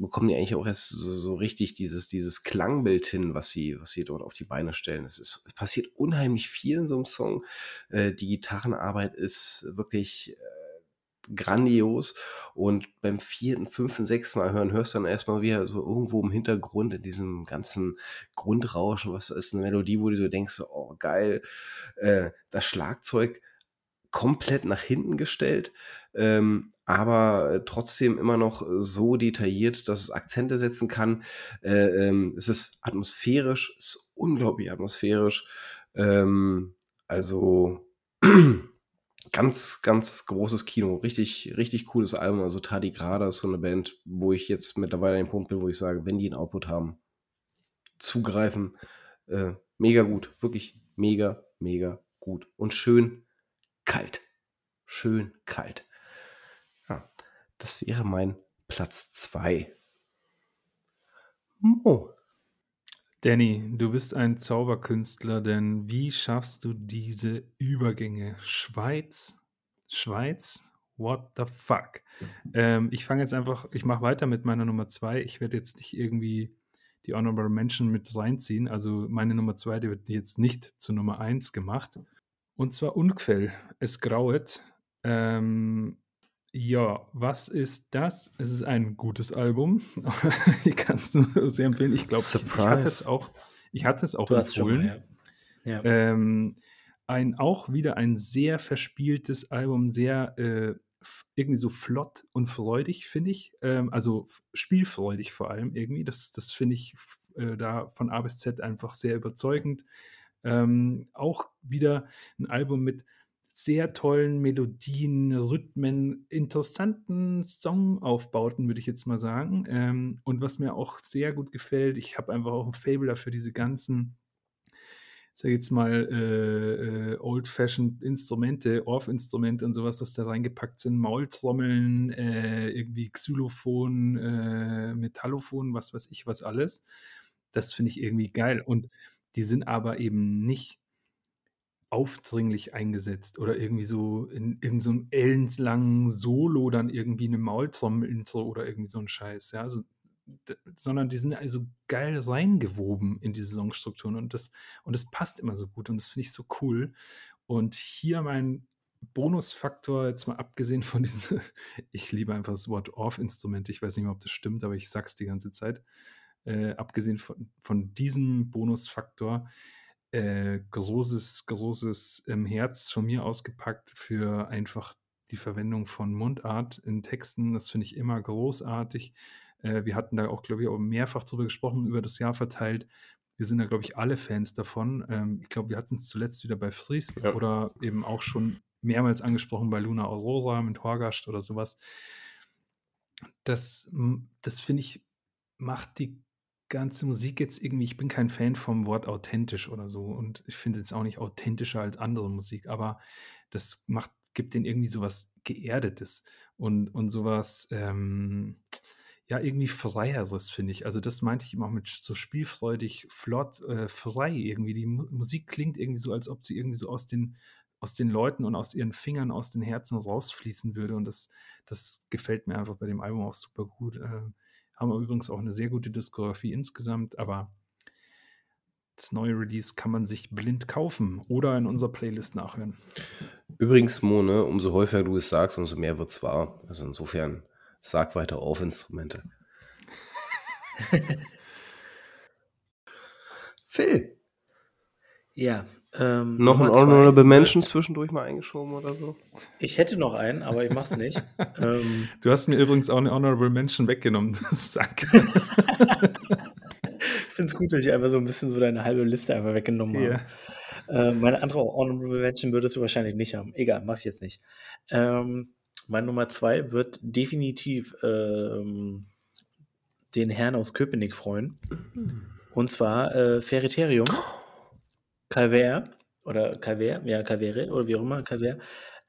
bekommen die eigentlich auch erst so, so, richtig dieses, dieses Klangbild hin, was sie, was sie dort auf die Beine stellen. Es, ist, es passiert unheimlich viel in so einem Song. Äh, die Gitarrenarbeit ist wirklich äh, grandios und beim vierten, fünften, sechsten Mal hören hörst du dann erstmal wieder so irgendwo im Hintergrund in diesem ganzen Grundrauschen, was ist eine Melodie, wo du so denkst, oh geil, äh, das Schlagzeug komplett nach hinten gestellt, ähm, aber trotzdem immer noch so detailliert, dass es Akzente setzen kann. Äh, ähm, es ist atmosphärisch, es ist unglaublich atmosphärisch. Ähm, also ganz, ganz großes Kino. Richtig, richtig cooles Album. Also Tardigrada ist so eine Band, wo ich jetzt mittlerweile an dem Punkt bin, wo ich sage, wenn die einen Output haben, zugreifen. Äh, mega gut. Wirklich mega, mega gut. Und schön kalt. Schön kalt. Ja, das wäre mein Platz 2. Mo. Danny, du bist ein Zauberkünstler, denn wie schaffst du diese Übergänge? Schweiz, Schweiz, what the fuck? Ähm, ich fange jetzt einfach, ich mache weiter mit meiner Nummer 2. Ich werde jetzt nicht irgendwie die Honorable Mention mit reinziehen. Also meine Nummer 2, die wird jetzt nicht zur Nummer 1 gemacht. Und zwar Unquell. Es grauet. Ähm, ja, was ist das? Es ist ein gutes Album. ich kann es nur sehr empfehlen. Ich glaube, ich, ich, hatte es auch, ich hatte es auch du empfohlen. Mal, ja. Ja. Ähm, ein, auch wieder ein sehr verspieltes Album, sehr äh, irgendwie so flott und freudig, finde ich. Ähm, also spielfreudig vor allem irgendwie. Das, das finde ich äh, da von A bis Z einfach sehr überzeugend. Ähm, auch wieder ein Album mit sehr tollen Melodien, Rhythmen, interessanten Songaufbauten, würde ich jetzt mal sagen. Ähm, und was mir auch sehr gut gefällt, ich habe einfach auch ein Fable dafür, diese ganzen, sag jetzt mal, äh, äh, old-fashioned Instrumente, Orff-Instrumente und sowas, was da reingepackt sind, Maultrommeln, äh, irgendwie Xylophon, äh, Metallophon, was weiß ich, was alles. Das finde ich irgendwie geil. Und die sind aber eben nicht aufdringlich eingesetzt oder irgendwie so in irgendeinem so ellenlangen Solo dann irgendwie eine Maultrommel-Intro oder irgendwie so ein Scheiß, ja, also sondern die sind also geil reingewoben in diese Songstrukturen und das, und das passt immer so gut und das finde ich so cool. Und hier mein Bonusfaktor, jetzt mal abgesehen von diesem, ich liebe einfach das Wort Off-Instrument, ich weiß nicht mehr, ob das stimmt, aber ich sag's die ganze Zeit. Äh, abgesehen von, von diesem Bonusfaktor, äh, großes, großes ähm, Herz von mir ausgepackt für einfach die Verwendung von Mundart in Texten. Das finde ich immer großartig. Äh, wir hatten da auch, glaube ich, auch mehrfach drüber gesprochen, über das Jahr verteilt. Wir sind da, glaube ich, alle Fans davon. Ähm, ich glaube, wir hatten es zuletzt wieder bei Fries ja. oder eben auch schon mehrmals angesprochen bei Luna Aurora mit Horgast oder sowas. Das, das finde ich, macht die ganze Musik jetzt irgendwie, ich bin kein Fan vom Wort authentisch oder so und ich finde es auch nicht authentischer als andere Musik, aber das macht, gibt den irgendwie sowas Geerdetes und, und sowas, ähm, ja, irgendwie freieres, finde ich. Also das meinte ich immer auch mit so spielfreudig, flott, äh, frei irgendwie. Die Mu Musik klingt irgendwie so, als ob sie irgendwie so aus den, aus den Leuten und aus ihren Fingern, aus den Herzen rausfließen würde. Und das, das gefällt mir einfach bei dem Album auch super gut. Äh, haben wir übrigens auch eine sehr gute Diskografie insgesamt, aber das neue Release kann man sich blind kaufen oder in unserer Playlist nachhören. Übrigens, Mone, umso häufiger du es sagst, umso mehr wird es wahr. Also insofern Sag weiter auf Instrumente. Phil. Ja. Ähm, noch ein Honorable Mention zwischendurch mal eingeschoben oder so? Ich hätte noch einen, aber ich mach's nicht. ähm, du hast mir übrigens auch eine Honorable Mention weggenommen. Sack. ich finde es gut, dass ich einfach so ein bisschen so deine halbe Liste einfach weggenommen yeah. habe. Äh, meine andere Honorable Mention würdest du wahrscheinlich nicht haben. Egal, mach ich jetzt nicht. Ähm, mein Nummer zwei wird definitiv ähm, den Herrn aus Köpenick freuen. Mhm. Und zwar äh, Ferriterium. Calvaire. Oder Calvaire, ja, Calvaire, oder wie auch immer, Calvaire.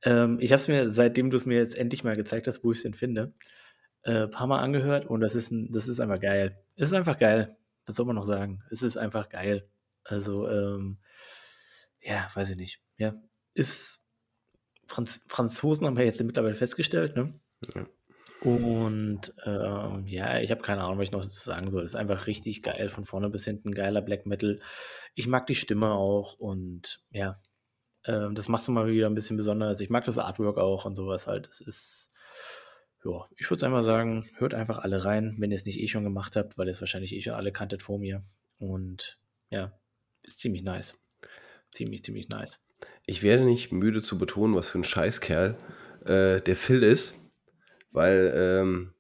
Ähm, ich habe es mir, seitdem du es mir jetzt endlich mal gezeigt hast, wo ich es denn finde, ein äh, paar Mal angehört und das ist, ein, das ist einfach geil. Es ist einfach geil. Was soll man noch sagen? Es ist einfach geil. Also, ähm, ja, weiß ich nicht. Ja, ist Franz Franzosen haben wir jetzt mittlerweile festgestellt, ne? Ja. Und ähm, ja, ich habe keine Ahnung, was ich noch dazu sagen soll. Ist einfach richtig geil, von vorne bis hinten, geiler Black Metal. Ich mag die Stimme auch und ja, ähm, das machst du mal wieder ein bisschen besonders. Ich mag das Artwork auch und sowas halt. Das ist, ja, ich würde einfach sagen, hört einfach alle rein, wenn ihr es nicht eh schon gemacht habt, weil ihr es wahrscheinlich eh schon alle kanntet vor mir. Und ja, ist ziemlich nice. Ziemlich, ziemlich nice. Ich werde nicht müde zu betonen, was für ein Scheißkerl äh, der Phil ist, weil ähm,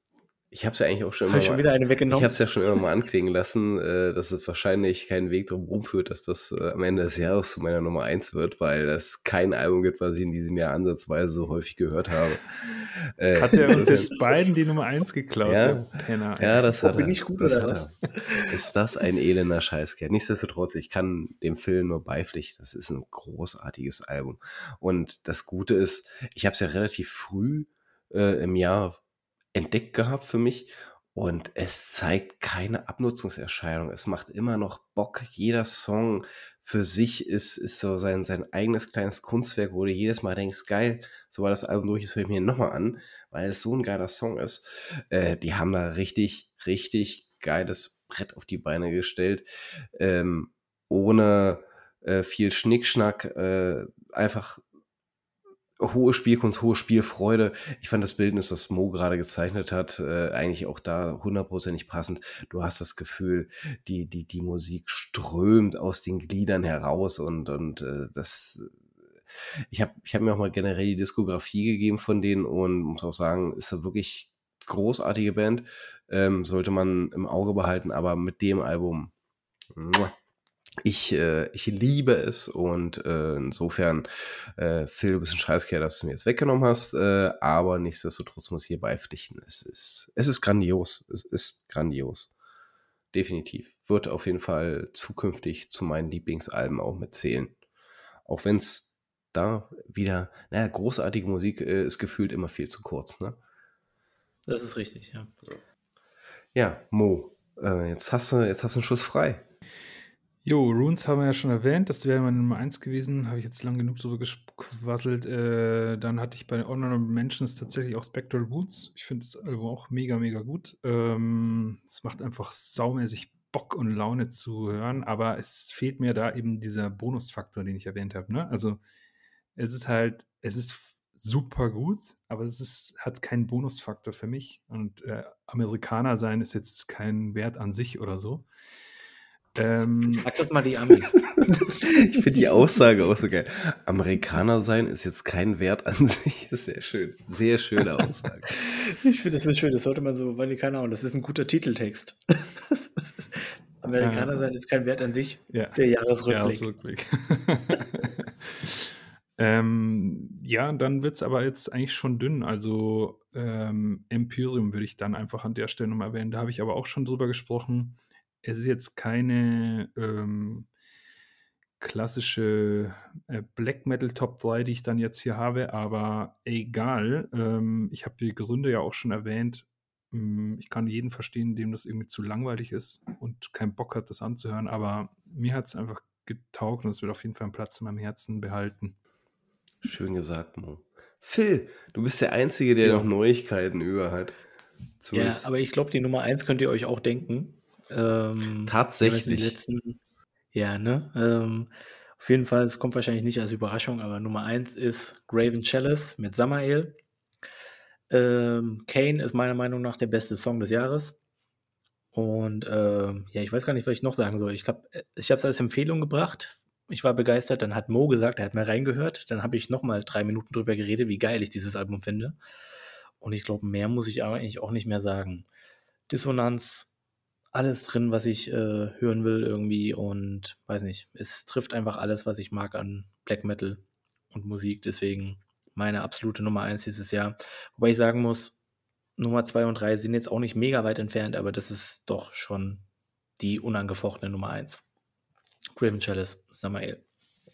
ich habe es ja eigentlich auch schon immer. Hab ich schon wieder eine weggenommen? Ich habe es ja schon immer mal anklingen lassen, äh, dass es wahrscheinlich keinen Weg drum führt, dass das äh, am Ende des Jahres zu meiner Nummer 1 wird, weil es kein Album gibt, was ich in diesem Jahr ansatzweise so häufig gehört habe. Äh, hat er uns jetzt beiden die Nummer 1 geklaut? Ja, Penner, ja das hat er. Bin ich gut das oder was? Ist das ein elender Scheißkerl? Nichtsdestotrotz, ich kann dem Film nur beipflichten. Das ist ein großartiges Album. Und das Gute ist, ich habe es ja relativ früh äh, im Jahr entdeckt gehabt für mich und es zeigt keine Abnutzungserscheinung. Es macht immer noch Bock. Jeder Song für sich ist, ist so sein, sein eigenes kleines Kunstwerk, wo du jedes Mal denkst, geil, so war das Album durch, das höre ich mir nochmal an, weil es so ein geiler Song ist. Äh, die haben da richtig, richtig geiles Brett auf die Beine gestellt, ähm, ohne äh, viel Schnickschnack, äh, einfach hohe Spielkunst, hohe Spielfreude. Ich fand das Bildnis, das Mo gerade gezeichnet hat, äh, eigentlich auch da hundertprozentig passend. Du hast das Gefühl, die, die, die Musik strömt aus den Gliedern heraus und, und äh, das. Ich habe ich hab mir auch mal generell die Diskografie gegeben von denen und muss auch sagen, ist da wirklich großartige Band. Ähm, sollte man im Auge behalten, aber mit dem Album. Muah, ich, äh, ich liebe es und äh, insofern, äh, Phil, du bist ein Scheißkerl, dass du es mir jetzt weggenommen hast, äh, aber nichtsdestotrotz muss ich hier beipflichten. Es ist, es ist grandios. Es ist grandios. Definitiv. Wird auf jeden Fall zukünftig zu meinen Lieblingsalben auch mitzählen. Auch wenn es da wieder, naja, großartige Musik äh, ist gefühlt immer viel zu kurz, ne? Das ist richtig, ja. Ja, Mo, äh, jetzt hast du, jetzt hast du einen Schuss frei. Jo, Runes haben wir ja schon erwähnt. Das wäre meine Nummer 1 gewesen. Habe ich jetzt lang genug drüber gequasselt. Äh, dann hatte ich bei Honorable Mentions tatsächlich auch Spectral Woods. Ich finde das Album auch mega, mega gut. Ähm, es macht einfach saumäßig Bock und Laune zu hören, aber es fehlt mir da eben dieser Bonusfaktor, den ich erwähnt habe. Ne? Also es ist halt, es ist super gut, aber es ist, hat keinen Bonusfaktor für mich. Und äh, Amerikaner sein ist jetzt kein Wert an sich oder so. Ähm, Sag das mal die Amis. ich finde die Aussage auch so geil. Amerikaner sein ist jetzt kein Wert an sich. Das ist sehr schön. Sehr schöne Aussage. ich finde, das ist schön. Das sollte man so, weil keine Ahnung, das ist ein guter Titeltext. Amerikaner sein ist kein Wert an sich. Ja. Der Jahresrückblick. Jahresrückblick. ähm, ja, dann wird es aber jetzt eigentlich schon dünn. Also ähm, Empyreum würde ich dann einfach an der Stelle nochmal erwähnen. Da habe ich aber auch schon drüber gesprochen es ist jetzt keine ähm, klassische äh, Black Metal Top 3, die ich dann jetzt hier habe, aber egal. Ähm, ich habe die Gründe ja auch schon erwähnt. Ähm, ich kann jeden verstehen, dem das irgendwie zu langweilig ist und keinen Bock hat, das anzuhören, aber mir hat es einfach getaugt und es wird auf jeden Fall einen Platz in meinem Herzen behalten. Schön gesagt, Mo. Phil, du bist der Einzige, der ja. noch Neuigkeiten über hat. ja, aber ich glaube, die Nummer 1 könnt ihr euch auch denken. Ähm, Tatsächlich. Letzten, ja, ne? Ähm, auf jeden Fall, es kommt wahrscheinlich nicht als Überraschung, aber Nummer 1 ist Graven Chalice mit Samael. Ähm, Kane ist meiner Meinung nach der beste Song des Jahres. Und ähm, ja, ich weiß gar nicht, was ich noch sagen soll. Ich glaube, ich habe es als Empfehlung gebracht. Ich war begeistert. Dann hat Mo gesagt, er hat mal reingehört. Dann habe ich nochmal drei Minuten drüber geredet, wie geil ich dieses Album finde. Und ich glaube, mehr muss ich eigentlich auch nicht mehr sagen. Dissonanz alles drin, was ich äh, hören will irgendwie und weiß nicht, es trifft einfach alles, was ich mag an Black Metal und Musik. Deswegen meine absolute Nummer 1 dieses Jahr. Wobei ich sagen muss, Nummer 2 und 3 sind jetzt auch nicht mega weit entfernt, aber das ist doch schon die unangefochtene Nummer 1. Graven Chalice, Samael.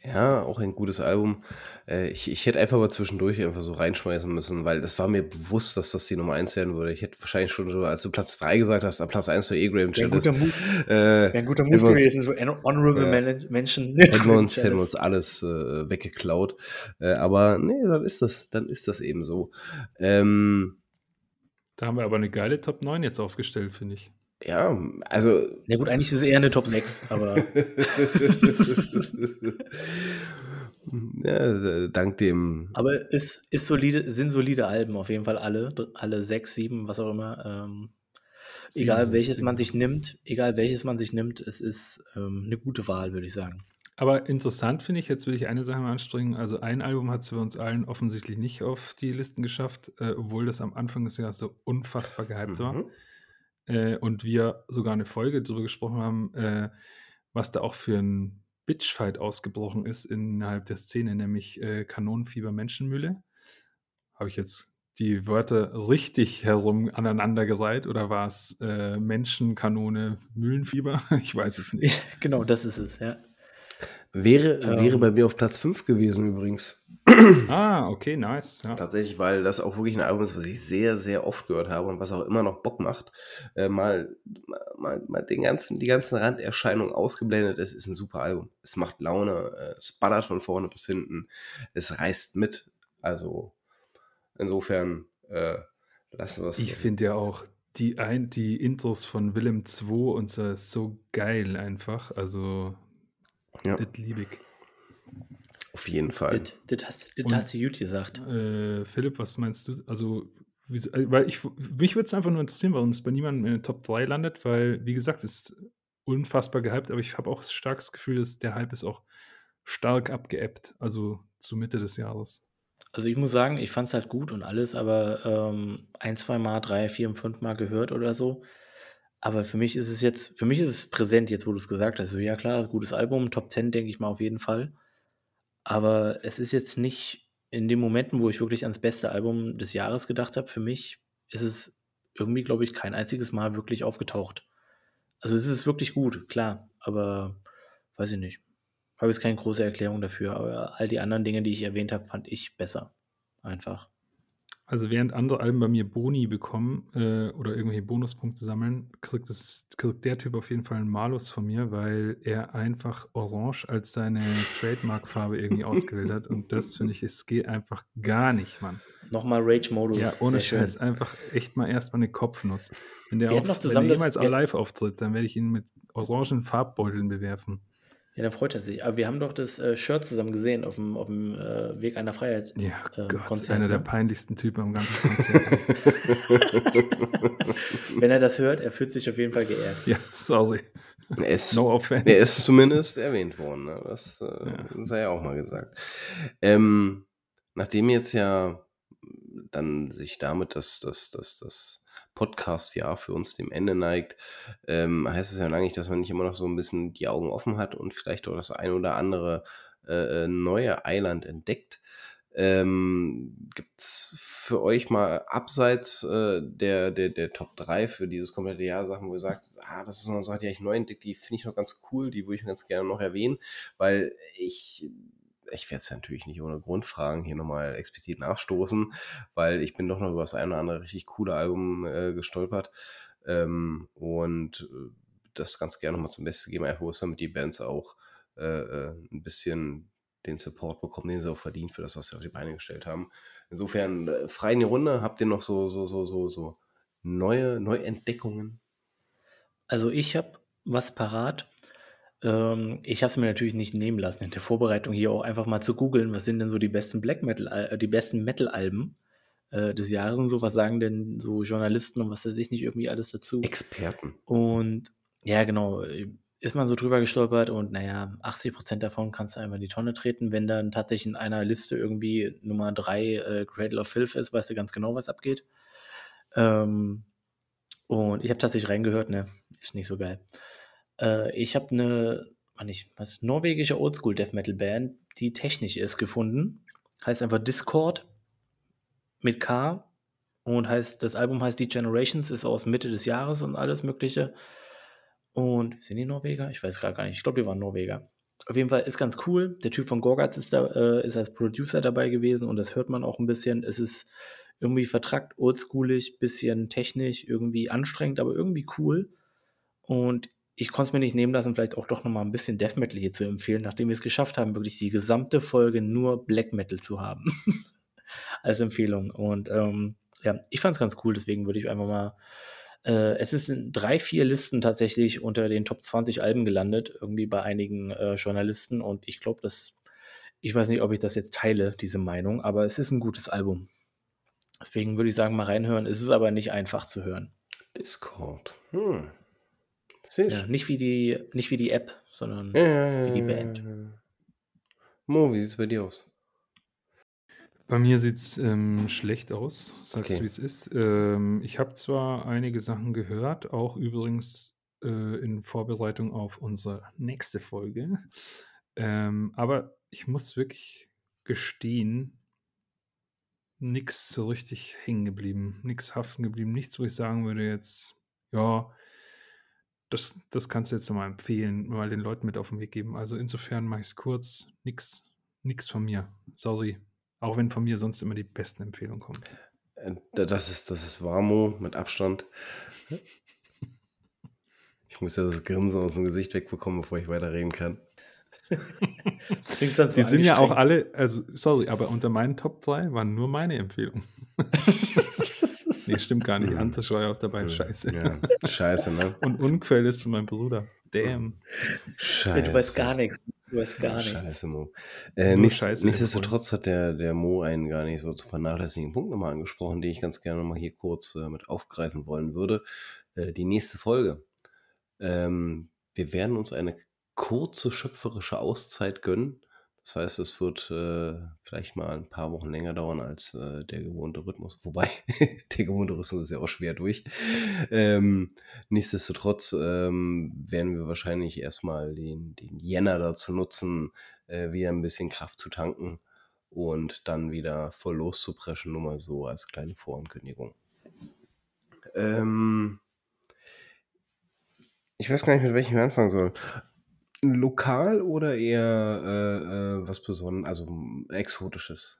Ja, auch ein gutes Album. Äh, ich, ich hätte einfach mal zwischendurch einfach so reinschmeißen müssen, weil das war mir bewusst, dass das die Nummer 1 werden würde. Ich hätte wahrscheinlich schon so, als du Platz 3 gesagt hast, Platz 1 für E-Graham Chalice. Wäre ein guter Move, äh, ein guter Move gewesen, so Honorable äh, Menschen. Hätten wir, uns, hätten wir uns alles äh, weggeklaut. Äh, aber nee, dann ist das, dann ist das eben so. Ähm, da haben wir aber eine geile Top 9 jetzt aufgestellt, finde ich. Ja, also. Ja, gut, eigentlich ist es eher eine Top 6, aber. ja, dank dem. Aber es ist solide, sind solide Alben, auf jeden Fall alle. Alle sechs, sieben, was auch immer. Ähm, egal welches sieben. man sich nimmt, egal welches man sich nimmt, es ist ähm, eine gute Wahl, würde ich sagen. Aber interessant finde ich, jetzt will ich eine Sache mal anspringen. Also ein Album hat es bei uns allen offensichtlich nicht auf die Listen geschafft, äh, obwohl das am Anfang des Jahres so unfassbar gehypt mhm. war äh, und wir sogar eine Folge darüber gesprochen haben, äh, was da auch für ein Bitchfight ausgebrochen ist innerhalb der Szene, nämlich äh, Kanonenfieber Menschenmühle. Habe ich jetzt die Wörter richtig herum aneinandergereiht oder war es äh, Menschenkanone Mühlenfieber? ich weiß es nicht. genau, das ist es, ja. Wäre, ähm, wäre bei mir auf Platz 5 gewesen übrigens. Ah, okay, nice. Ja. Tatsächlich, weil das auch wirklich ein Album ist, was ich sehr, sehr oft gehört habe und was auch immer noch Bock macht. Äh, mal, mal, mal den ganzen, die ganzen Randerscheinungen ausgeblendet. Es ist ein super Album. Es macht Laune, äh, es ballert von vorne bis hinten, es reißt mit. Also insofern äh, lassen wir es. Ich finde ja auch die, ein, die Intros von Willem 2 und so, so geil einfach. Also ja. Das liebe ich. Auf jeden Fall. Das, das, hast, das hast, du gut gesagt. Äh, Philipp, was meinst du? Also, wie, äh, weil ich, mich würde es einfach nur interessieren, warum es bei niemandem in den Top 3 landet, weil, wie gesagt, es ist unfassbar gehypt, aber ich habe auch ein starkes Gefühl, dass der Hype ist auch stark abgeebbt, also zu Mitte des Jahres. Also ich muss sagen, ich fand es halt gut und alles, aber ähm, ein, zwei Mal, drei, vier, fünf Mal gehört oder so. Aber für mich ist es jetzt, für mich ist es präsent, jetzt wo du es gesagt hast. So, ja klar, gutes Album, Top 10 denke ich mal auf jeden Fall. Aber es ist jetzt nicht in den Momenten, wo ich wirklich ans beste Album des Jahres gedacht habe, für mich ist es irgendwie, glaube ich, kein einziges Mal wirklich aufgetaucht. Also es ist wirklich gut, klar, aber weiß ich nicht. Habe jetzt keine große Erklärung dafür, aber all die anderen Dinge, die ich erwähnt habe, fand ich besser. Einfach. Also während andere Alben bei mir Boni bekommen äh, oder irgendwelche Bonuspunkte sammeln, kriegt, das, kriegt der Typ auf jeden Fall einen Malus von mir, weil er einfach Orange als seine Trademark-Farbe irgendwie ausgewählt hat. Und das finde ich, es geht einfach gar nicht, Mann. Nochmal Rage-Modus. Ja, ohne Scheiß. Einfach echt mal erstmal eine Kopfnuss. Wenn der, auf, noch zusammen wenn der jemals live auftritt, dann werde ich ihn mit orangen Farbbeuteln bewerfen. Ja, dann freut er sich. Aber wir haben doch das äh, Shirt zusammen gesehen auf dem, auf dem äh, Weg einer Freiheit. Ja, Ähm, Gott, Konzert, einer der ne? peinlichsten Typen am ganzen Konzert. Wenn er das hört, er fühlt sich auf jeden Fall geehrt. ja, sorry. Er ist, No offense. er ist zumindest erwähnt worden. Ne? Das äh, Ja. sei ja auch mal gesagt. Ähm, nachdem jetzt ja dann sich damit das, das, das, das Podcast-Jahr für uns dem Ende neigt, ähm, heißt es ja eigentlich, dass man nicht immer noch so ein bisschen die Augen offen hat und vielleicht auch das ein oder andere äh, äh, neue Eiland entdeckt. Ähm, Gibt es für euch mal abseits äh, der, der, der Top 3 für dieses komplette Jahr Sachen, wo ihr sagt, ah, das ist noch eine Sache, die ich neu entdeckt, die finde ich noch ganz cool, die würde ich ganz gerne noch erwähnen, weil ich, ich werde es natürlich nicht ohne Grundfragen hier nochmal explizit nachstoßen, weil ich bin doch noch über das eine oder andere richtig coole Album äh, gestolpert ähm, und äh, das ganz gerne nochmal zum Besten geben, einfach damit die Bands auch äh, äh, ein bisschen den Support bekommen, den sie auch verdient für das, was sie auf die Beine gestellt haben. Insofern äh, frei in die Runde. Habt ihr noch so, so, so, so, so neue Neuentdeckungen? Also ich habe was parat. Ähm, ich habe es mir natürlich nicht nehmen lassen, in der Vorbereitung hier auch einfach mal zu googeln, was sind denn so die besten Black Metal, äh, die besten Metal-Alben äh, des Jahres und so, was sagen denn so Journalisten und was weiß ich nicht irgendwie alles dazu. Experten. Und ja, genau, ist man so drüber gestolpert und naja, 80% davon kannst du einmal in die Tonne treten. Wenn dann tatsächlich in einer Liste irgendwie Nummer 3 äh, Cradle of Filth ist, weißt du ganz genau, was abgeht. Ähm, und ich habe tatsächlich reingehört, ne, ist nicht so geil. Äh, ich habe eine, nicht, was, norwegische Oldschool Death Metal Band, die technisch ist, gefunden. Heißt einfach Discord mit K und heißt, das Album heißt The Generations, ist aus Mitte des Jahres und alles Mögliche. Und sind die Norweger? Ich weiß gerade gar nicht. Ich glaube, die waren Norweger. Auf jeden Fall ist ganz cool. Der Typ von Gorgatz ist, äh, ist als Producer dabei gewesen und das hört man auch ein bisschen. Es ist irgendwie vertrackt, oldschoolig, bisschen technisch, irgendwie anstrengend, aber irgendwie cool. Und ich konnte es mir nicht nehmen lassen, vielleicht auch doch nochmal ein bisschen Death Metal hier zu empfehlen, nachdem wir es geschafft haben, wirklich die gesamte Folge nur Black Metal zu haben. als Empfehlung. Und ähm, ja, ich fand es ganz cool, deswegen würde ich einfach mal. Äh, es ist in drei, vier Listen tatsächlich unter den Top 20 Alben gelandet, irgendwie bei einigen äh, Journalisten. Und ich glaube, dass. Ich weiß nicht, ob ich das jetzt teile, diese Meinung, aber es ist ein gutes Album. Deswegen würde ich sagen, mal reinhören. Es ist aber nicht einfach zu hören. Discord. Hm. Ja, nicht, wie die, nicht wie die App, sondern Ja, ja, ja, wie die Band. Mo, wie sieht es bei dir aus? Bei mir sieht es ähm, schlecht aus, sag's Okay. wie es ist. Ähm, ich habe zwar einige Sachen gehört, auch übrigens äh, in Vorbereitung auf unsere nächste Folge, ähm, aber ich muss wirklich gestehen, nichts so richtig hängen geblieben, nichts haften geblieben, nichts, wo ich sagen würde jetzt, ja, das, das kannst du jetzt mal empfehlen, mal den Leuten mit auf den Weg geben. Also insofern mache ich es kurz, nix, nix von mir. Sorry. Auch wenn von mir sonst immer die besten Empfehlungen kommen. Äh, da- Das ist, das ist Warmo mit Abstand. Ich muss ja das Grinsen aus dem Gesicht wegbekommen, bevor ich weiterreden kann. Klingt sonst Die sind ja auch alle, also sorry, aber unter meinen Top 3 waren nur meine Empfehlungen. nee, stimmt gar nicht. Antisch war ja auch dabei. Scheiße. Ja, scheiße, ne? Und Unquell ist von meinem Bruder. Damn. Scheiße. Du weißt gar nichts. Du weißt gar nichts. Scheiße, Mo. Äh, nichts, Scheiße nichtsdestotrotz hat der, der Mo einen gar nicht so zu vernachlässigen Punkt nochmal angesprochen, den ich ganz gerne nochmal hier kurz äh, mit aufgreifen wollen würde. Äh, die nächste Folge. Ähm, wir werden uns eine kurze schöpferische Auszeit gönnen. Das heißt, es wird äh, vielleicht mal ein paar Wochen länger dauern als äh, der gewohnte Rhythmus. Wobei, der gewohnte Rhythmus ist ja auch schwer durch. Ähm, nichtsdestotrotz ähm, werden wir wahrscheinlich erstmal den, den Jänner dazu nutzen, äh, wieder ein bisschen Kraft zu tanken und dann wieder voll loszupreschen, nur mal so als kleine Vorankündigung. Ähm, ich weiß gar nicht, mit welchem wir anfangen sollen. Lokal oder eher äh, äh, was Besonderes, also mm, Exotisches?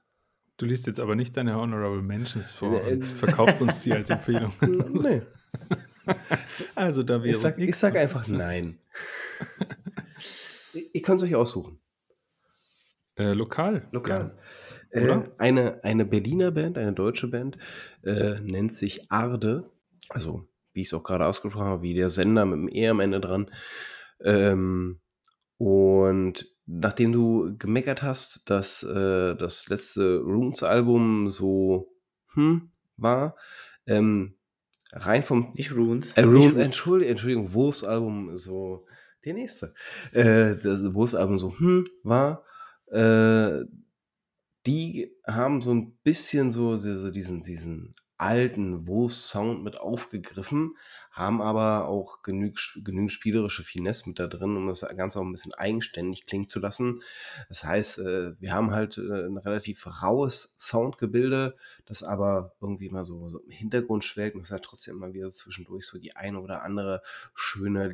Du liest jetzt aber nicht deine Honorable Mentions vor Äh, und verkaufst uns die als Empfehlung. nee. Also da wäre Ich sag, ich sag einfach nein. Ihr ihr könnt es euch aussuchen. Äh, lokal. Lokal. Ja. Äh, Oder? eine, eine Berliner Band, eine deutsche Band, äh, nennt sich Arde. Also, wie ich es auch gerade ausgesprochen habe, wie der Sender mit dem E am Ende dran. Ähm, und nachdem du gemeckert hast, dass äh, das letzte Runes-Album so hm, war, ähm, rein vom Nicht Runes. äh, Rune. Entschuldigung, Entschuldigung, Wurfs-Album so der nächste. Äh, das Wurfs-Album so hm war. Äh, die haben so ein bisschen so, so so diesen, diesen alten Wurfs-Sound mit aufgegriffen, haben aber auch genüg, genügend spielerische Finesse mit da drin, um das Ganze auch ein bisschen eigenständig klingen zu lassen. Das heißt, äh, wir haben halt äh, ein relativ raues Soundgebilde, das aber irgendwie mal so, so im Hintergrund schwelgt und es hat trotzdem immer wieder zwischendurch so die eine oder andere schöne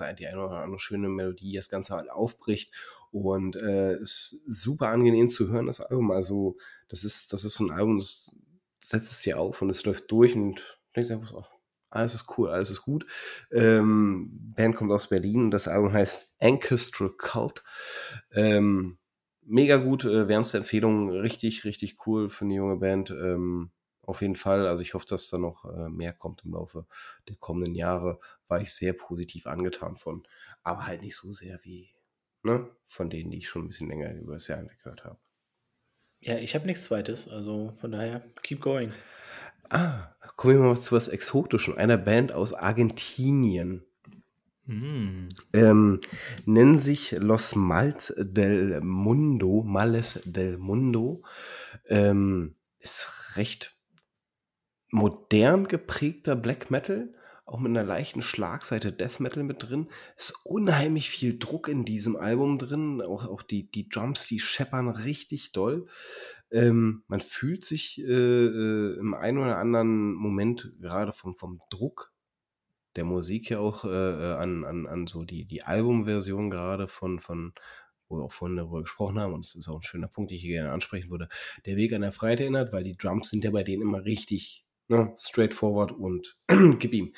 heißt, die eine oder andere schöne Melodie, die das Ganze halt aufbricht und äh, ist super angenehm zu hören, das Album. Also, das ist, das ist so ein Album, das setzt es dir auf und es läuft durch und denkst einfach so, ach, alles ist cool, alles ist gut. Ähm, Band kommt aus Berlin und das Album heißt Ancestral Cult. Ähm, mega gut, äh, wärmste Empfehlung, richtig, richtig cool für eine junge Band. Ähm, auf jeden Fall, also ich hoffe, dass da noch äh, mehr kommt im Laufe der kommenden Jahre. War ich sehr positiv angetan von, aber halt nicht so sehr wie ne, von denen, die ich schon ein bisschen länger über das Jahr hinweg gehört habe. Ja, ich habe nichts zweites, also von daher, keep going. Ah, kommen wir mal zu was Exotischem, einer Band aus Argentinien. Hm. Ähm, nennen sich Los Mals del Mundo, Males del Mundo. Ähm, ist recht modern geprägter Black Metal, auch mit einer leichten Schlagseite Death Metal mit drin. Ist unheimlich viel Druck in diesem Album drin. Auch, auch die, die Drums, die scheppern richtig doll. Ähm, man fühlt sich äh, äh, im einen oder anderen Moment gerade vom, vom Druck der Musik ja auch äh, äh, an, an, an so die, die Albumversion gerade von, von, wo wir auch vorhin darüber gesprochen haben, und das ist auch ein schöner Punkt, den ich hier gerne ansprechen würde, der Weg an der Freiheit erinnert, weil die Drums sind ja bei denen immer richtig ne, straightforward und gib ihm.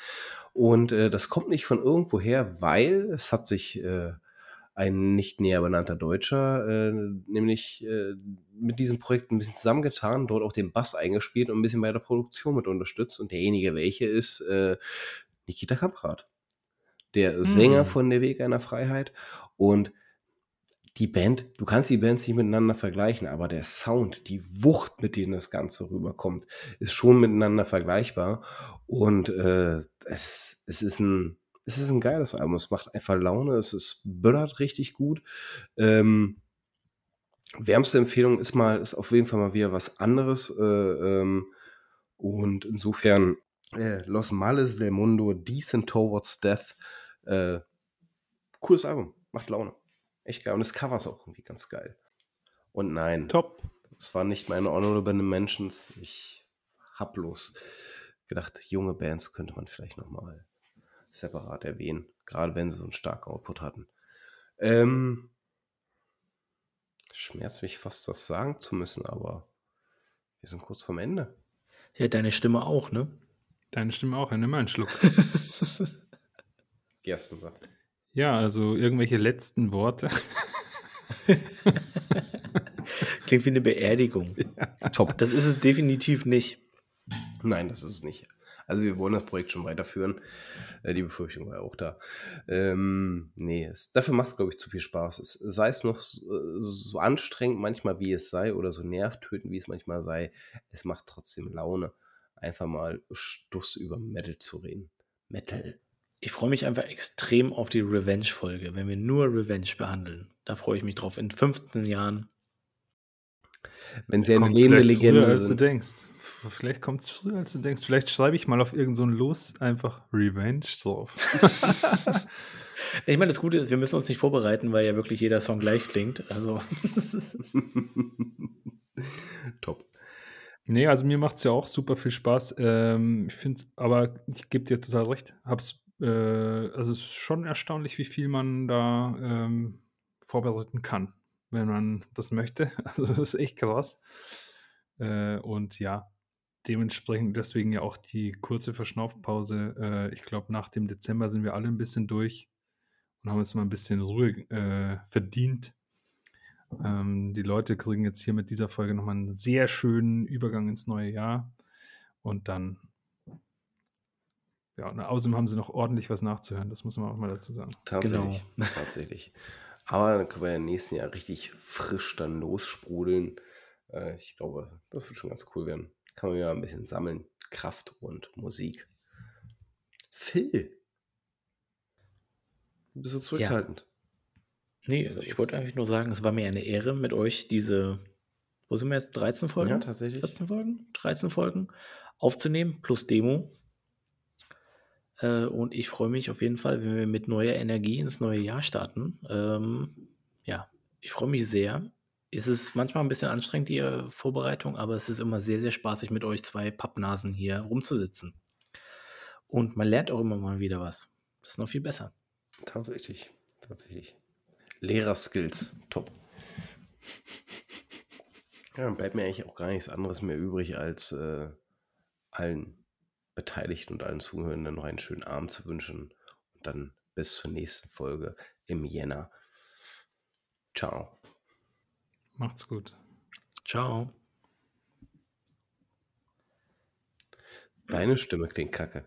Und äh, das kommt nicht von irgendwoher, weil es hat sich äh, ein nicht näher benannter Deutscher, äh, nämlich äh, mit diesem Projekt ein bisschen zusammengetan, dort auch den Bass eingespielt und ein bisschen bei der Produktion mit unterstützt. Und derjenige, welche ist äh, Nikita Kamprad, der Sänger von Der Weg einer Freiheit. Und die Band, du kannst die Bands nicht miteinander vergleichen, aber der Sound, die Wucht, mit denen das Ganze rüberkommt, ist schon miteinander vergleichbar. Und äh, es, es, ist ein, es ist ein geiles Album. Es macht einfach Laune, es ist böllert richtig gut. Ähm, wärmste Empfehlung ist mal, ist auf jeden Fall mal wieder was anderes. Äh, ähm, und insofern äh, Los Males del Mundo, Decent Towards Death. Äh, cooles Album, macht Laune. Echt geil. Und das Cover ist auch irgendwie ganz geil. Und nein, Top. es waren nicht meine Honorable Mentions. Ich hab bloß gedacht, junge Bands könnte man vielleicht nochmal separat erwähnen. Gerade wenn sie so einen starken Output hatten. Ähm, schmerzt mich fast, das sagen zu müssen, aber wir sind kurz vorm Ende. Ja, deine Stimme auch, ne? Deine Stimme auch, ja, nimm mal einen Schluck. Gerstensaft. Ja, also irgendwelche letzten Worte. Klingt wie eine Beerdigung. Top. Das ist es definitiv nicht. Nein, das ist es nicht. Also wir wollen das Projekt schon weiterführen. Äh, die Befürchtung war ja auch da. Ähm, nee, es, dafür macht es, glaube ich, zu viel Spaß. Es, sei es noch so, so anstrengend manchmal, wie es sei, oder so nervtötend, wie es manchmal sei, es macht trotzdem Laune, einfach mal Stuss über Metal zu reden. Metal. Ich freue mich einfach extrem auf die Revenge-Folge, wenn wir nur Revenge behandeln. Da freue ich mich drauf. In 15 Jahren. Wenn sie eine lebende vielleicht früher, Legende als du sind. denkst. Vielleicht kommt es früher, als du denkst. Vielleicht schreibe ich mal auf irgendein so Los einfach Revenge drauf. Ich meine, das Gute ist, wir müssen uns nicht vorbereiten, weil ja wirklich jeder Song gleich klingt. Also, Top. Nee, also mir macht es ja auch super viel Spaß. Ähm, ich finde, aber ich gebe dir total recht. Hab's, äh, also es ist schon erstaunlich, wie viel man da ähm, vorbereiten kann, wenn man das möchte. Also das ist echt krass. Äh, und ja, dementsprechend deswegen ja auch die kurze Verschnaufpause. Äh, ich glaube, nach dem Dezember sind wir alle ein bisschen durch und haben uns mal ein bisschen Ruhe äh, verdient. Ähm, die Leute kriegen jetzt hier mit dieser Folge nochmal einen sehr schönen Übergang ins neue Jahr. Und dann, ja, und außerdem haben sie noch ordentlich was nachzuhören. Das muss man auch mal dazu sagen. Tatsächlich. Genau. Tatsächlich. Aber dann können wir im nächsten Jahr richtig frisch dann lossprudeln. Äh, ich glaube, das wird schon ganz cool werden. Kann man ja ein bisschen sammeln. Kraft und Musik. Phil. Bist du zurückhaltend? Ja. Nee, ich wollte eigentlich nur sagen, es war mir eine Ehre, mit euch diese, wo sind wir jetzt, 13 Folgen? Ja, tatsächlich. 14 Folgen? 13 Folgen aufzunehmen, plus Demo. Äh, und ich freue mich auf jeden Fall, wenn wir mit neuer Energie ins neue Jahr starten. Ähm, ja, ich freue mich sehr. Es ist manchmal ein bisschen anstrengend, die äh, Vorbereitung, aber es ist immer sehr, sehr spaßig, mit euch zwei Pappnasen hier rumzusitzen. Und man lernt auch immer mal wieder was. Das ist noch viel besser. Tatsächlich, tatsächlich. Lehrerskills, top. Ja, dann bleibt mir eigentlich auch gar nichts anderes mehr übrig, als äh, allen Beteiligten und allen Zuhörenden noch einen schönen Abend zu wünschen. Und dann bis zur nächsten Folge im Jänner. Ciao. Macht's gut. Ciao. Deine Stimme klingt kacke.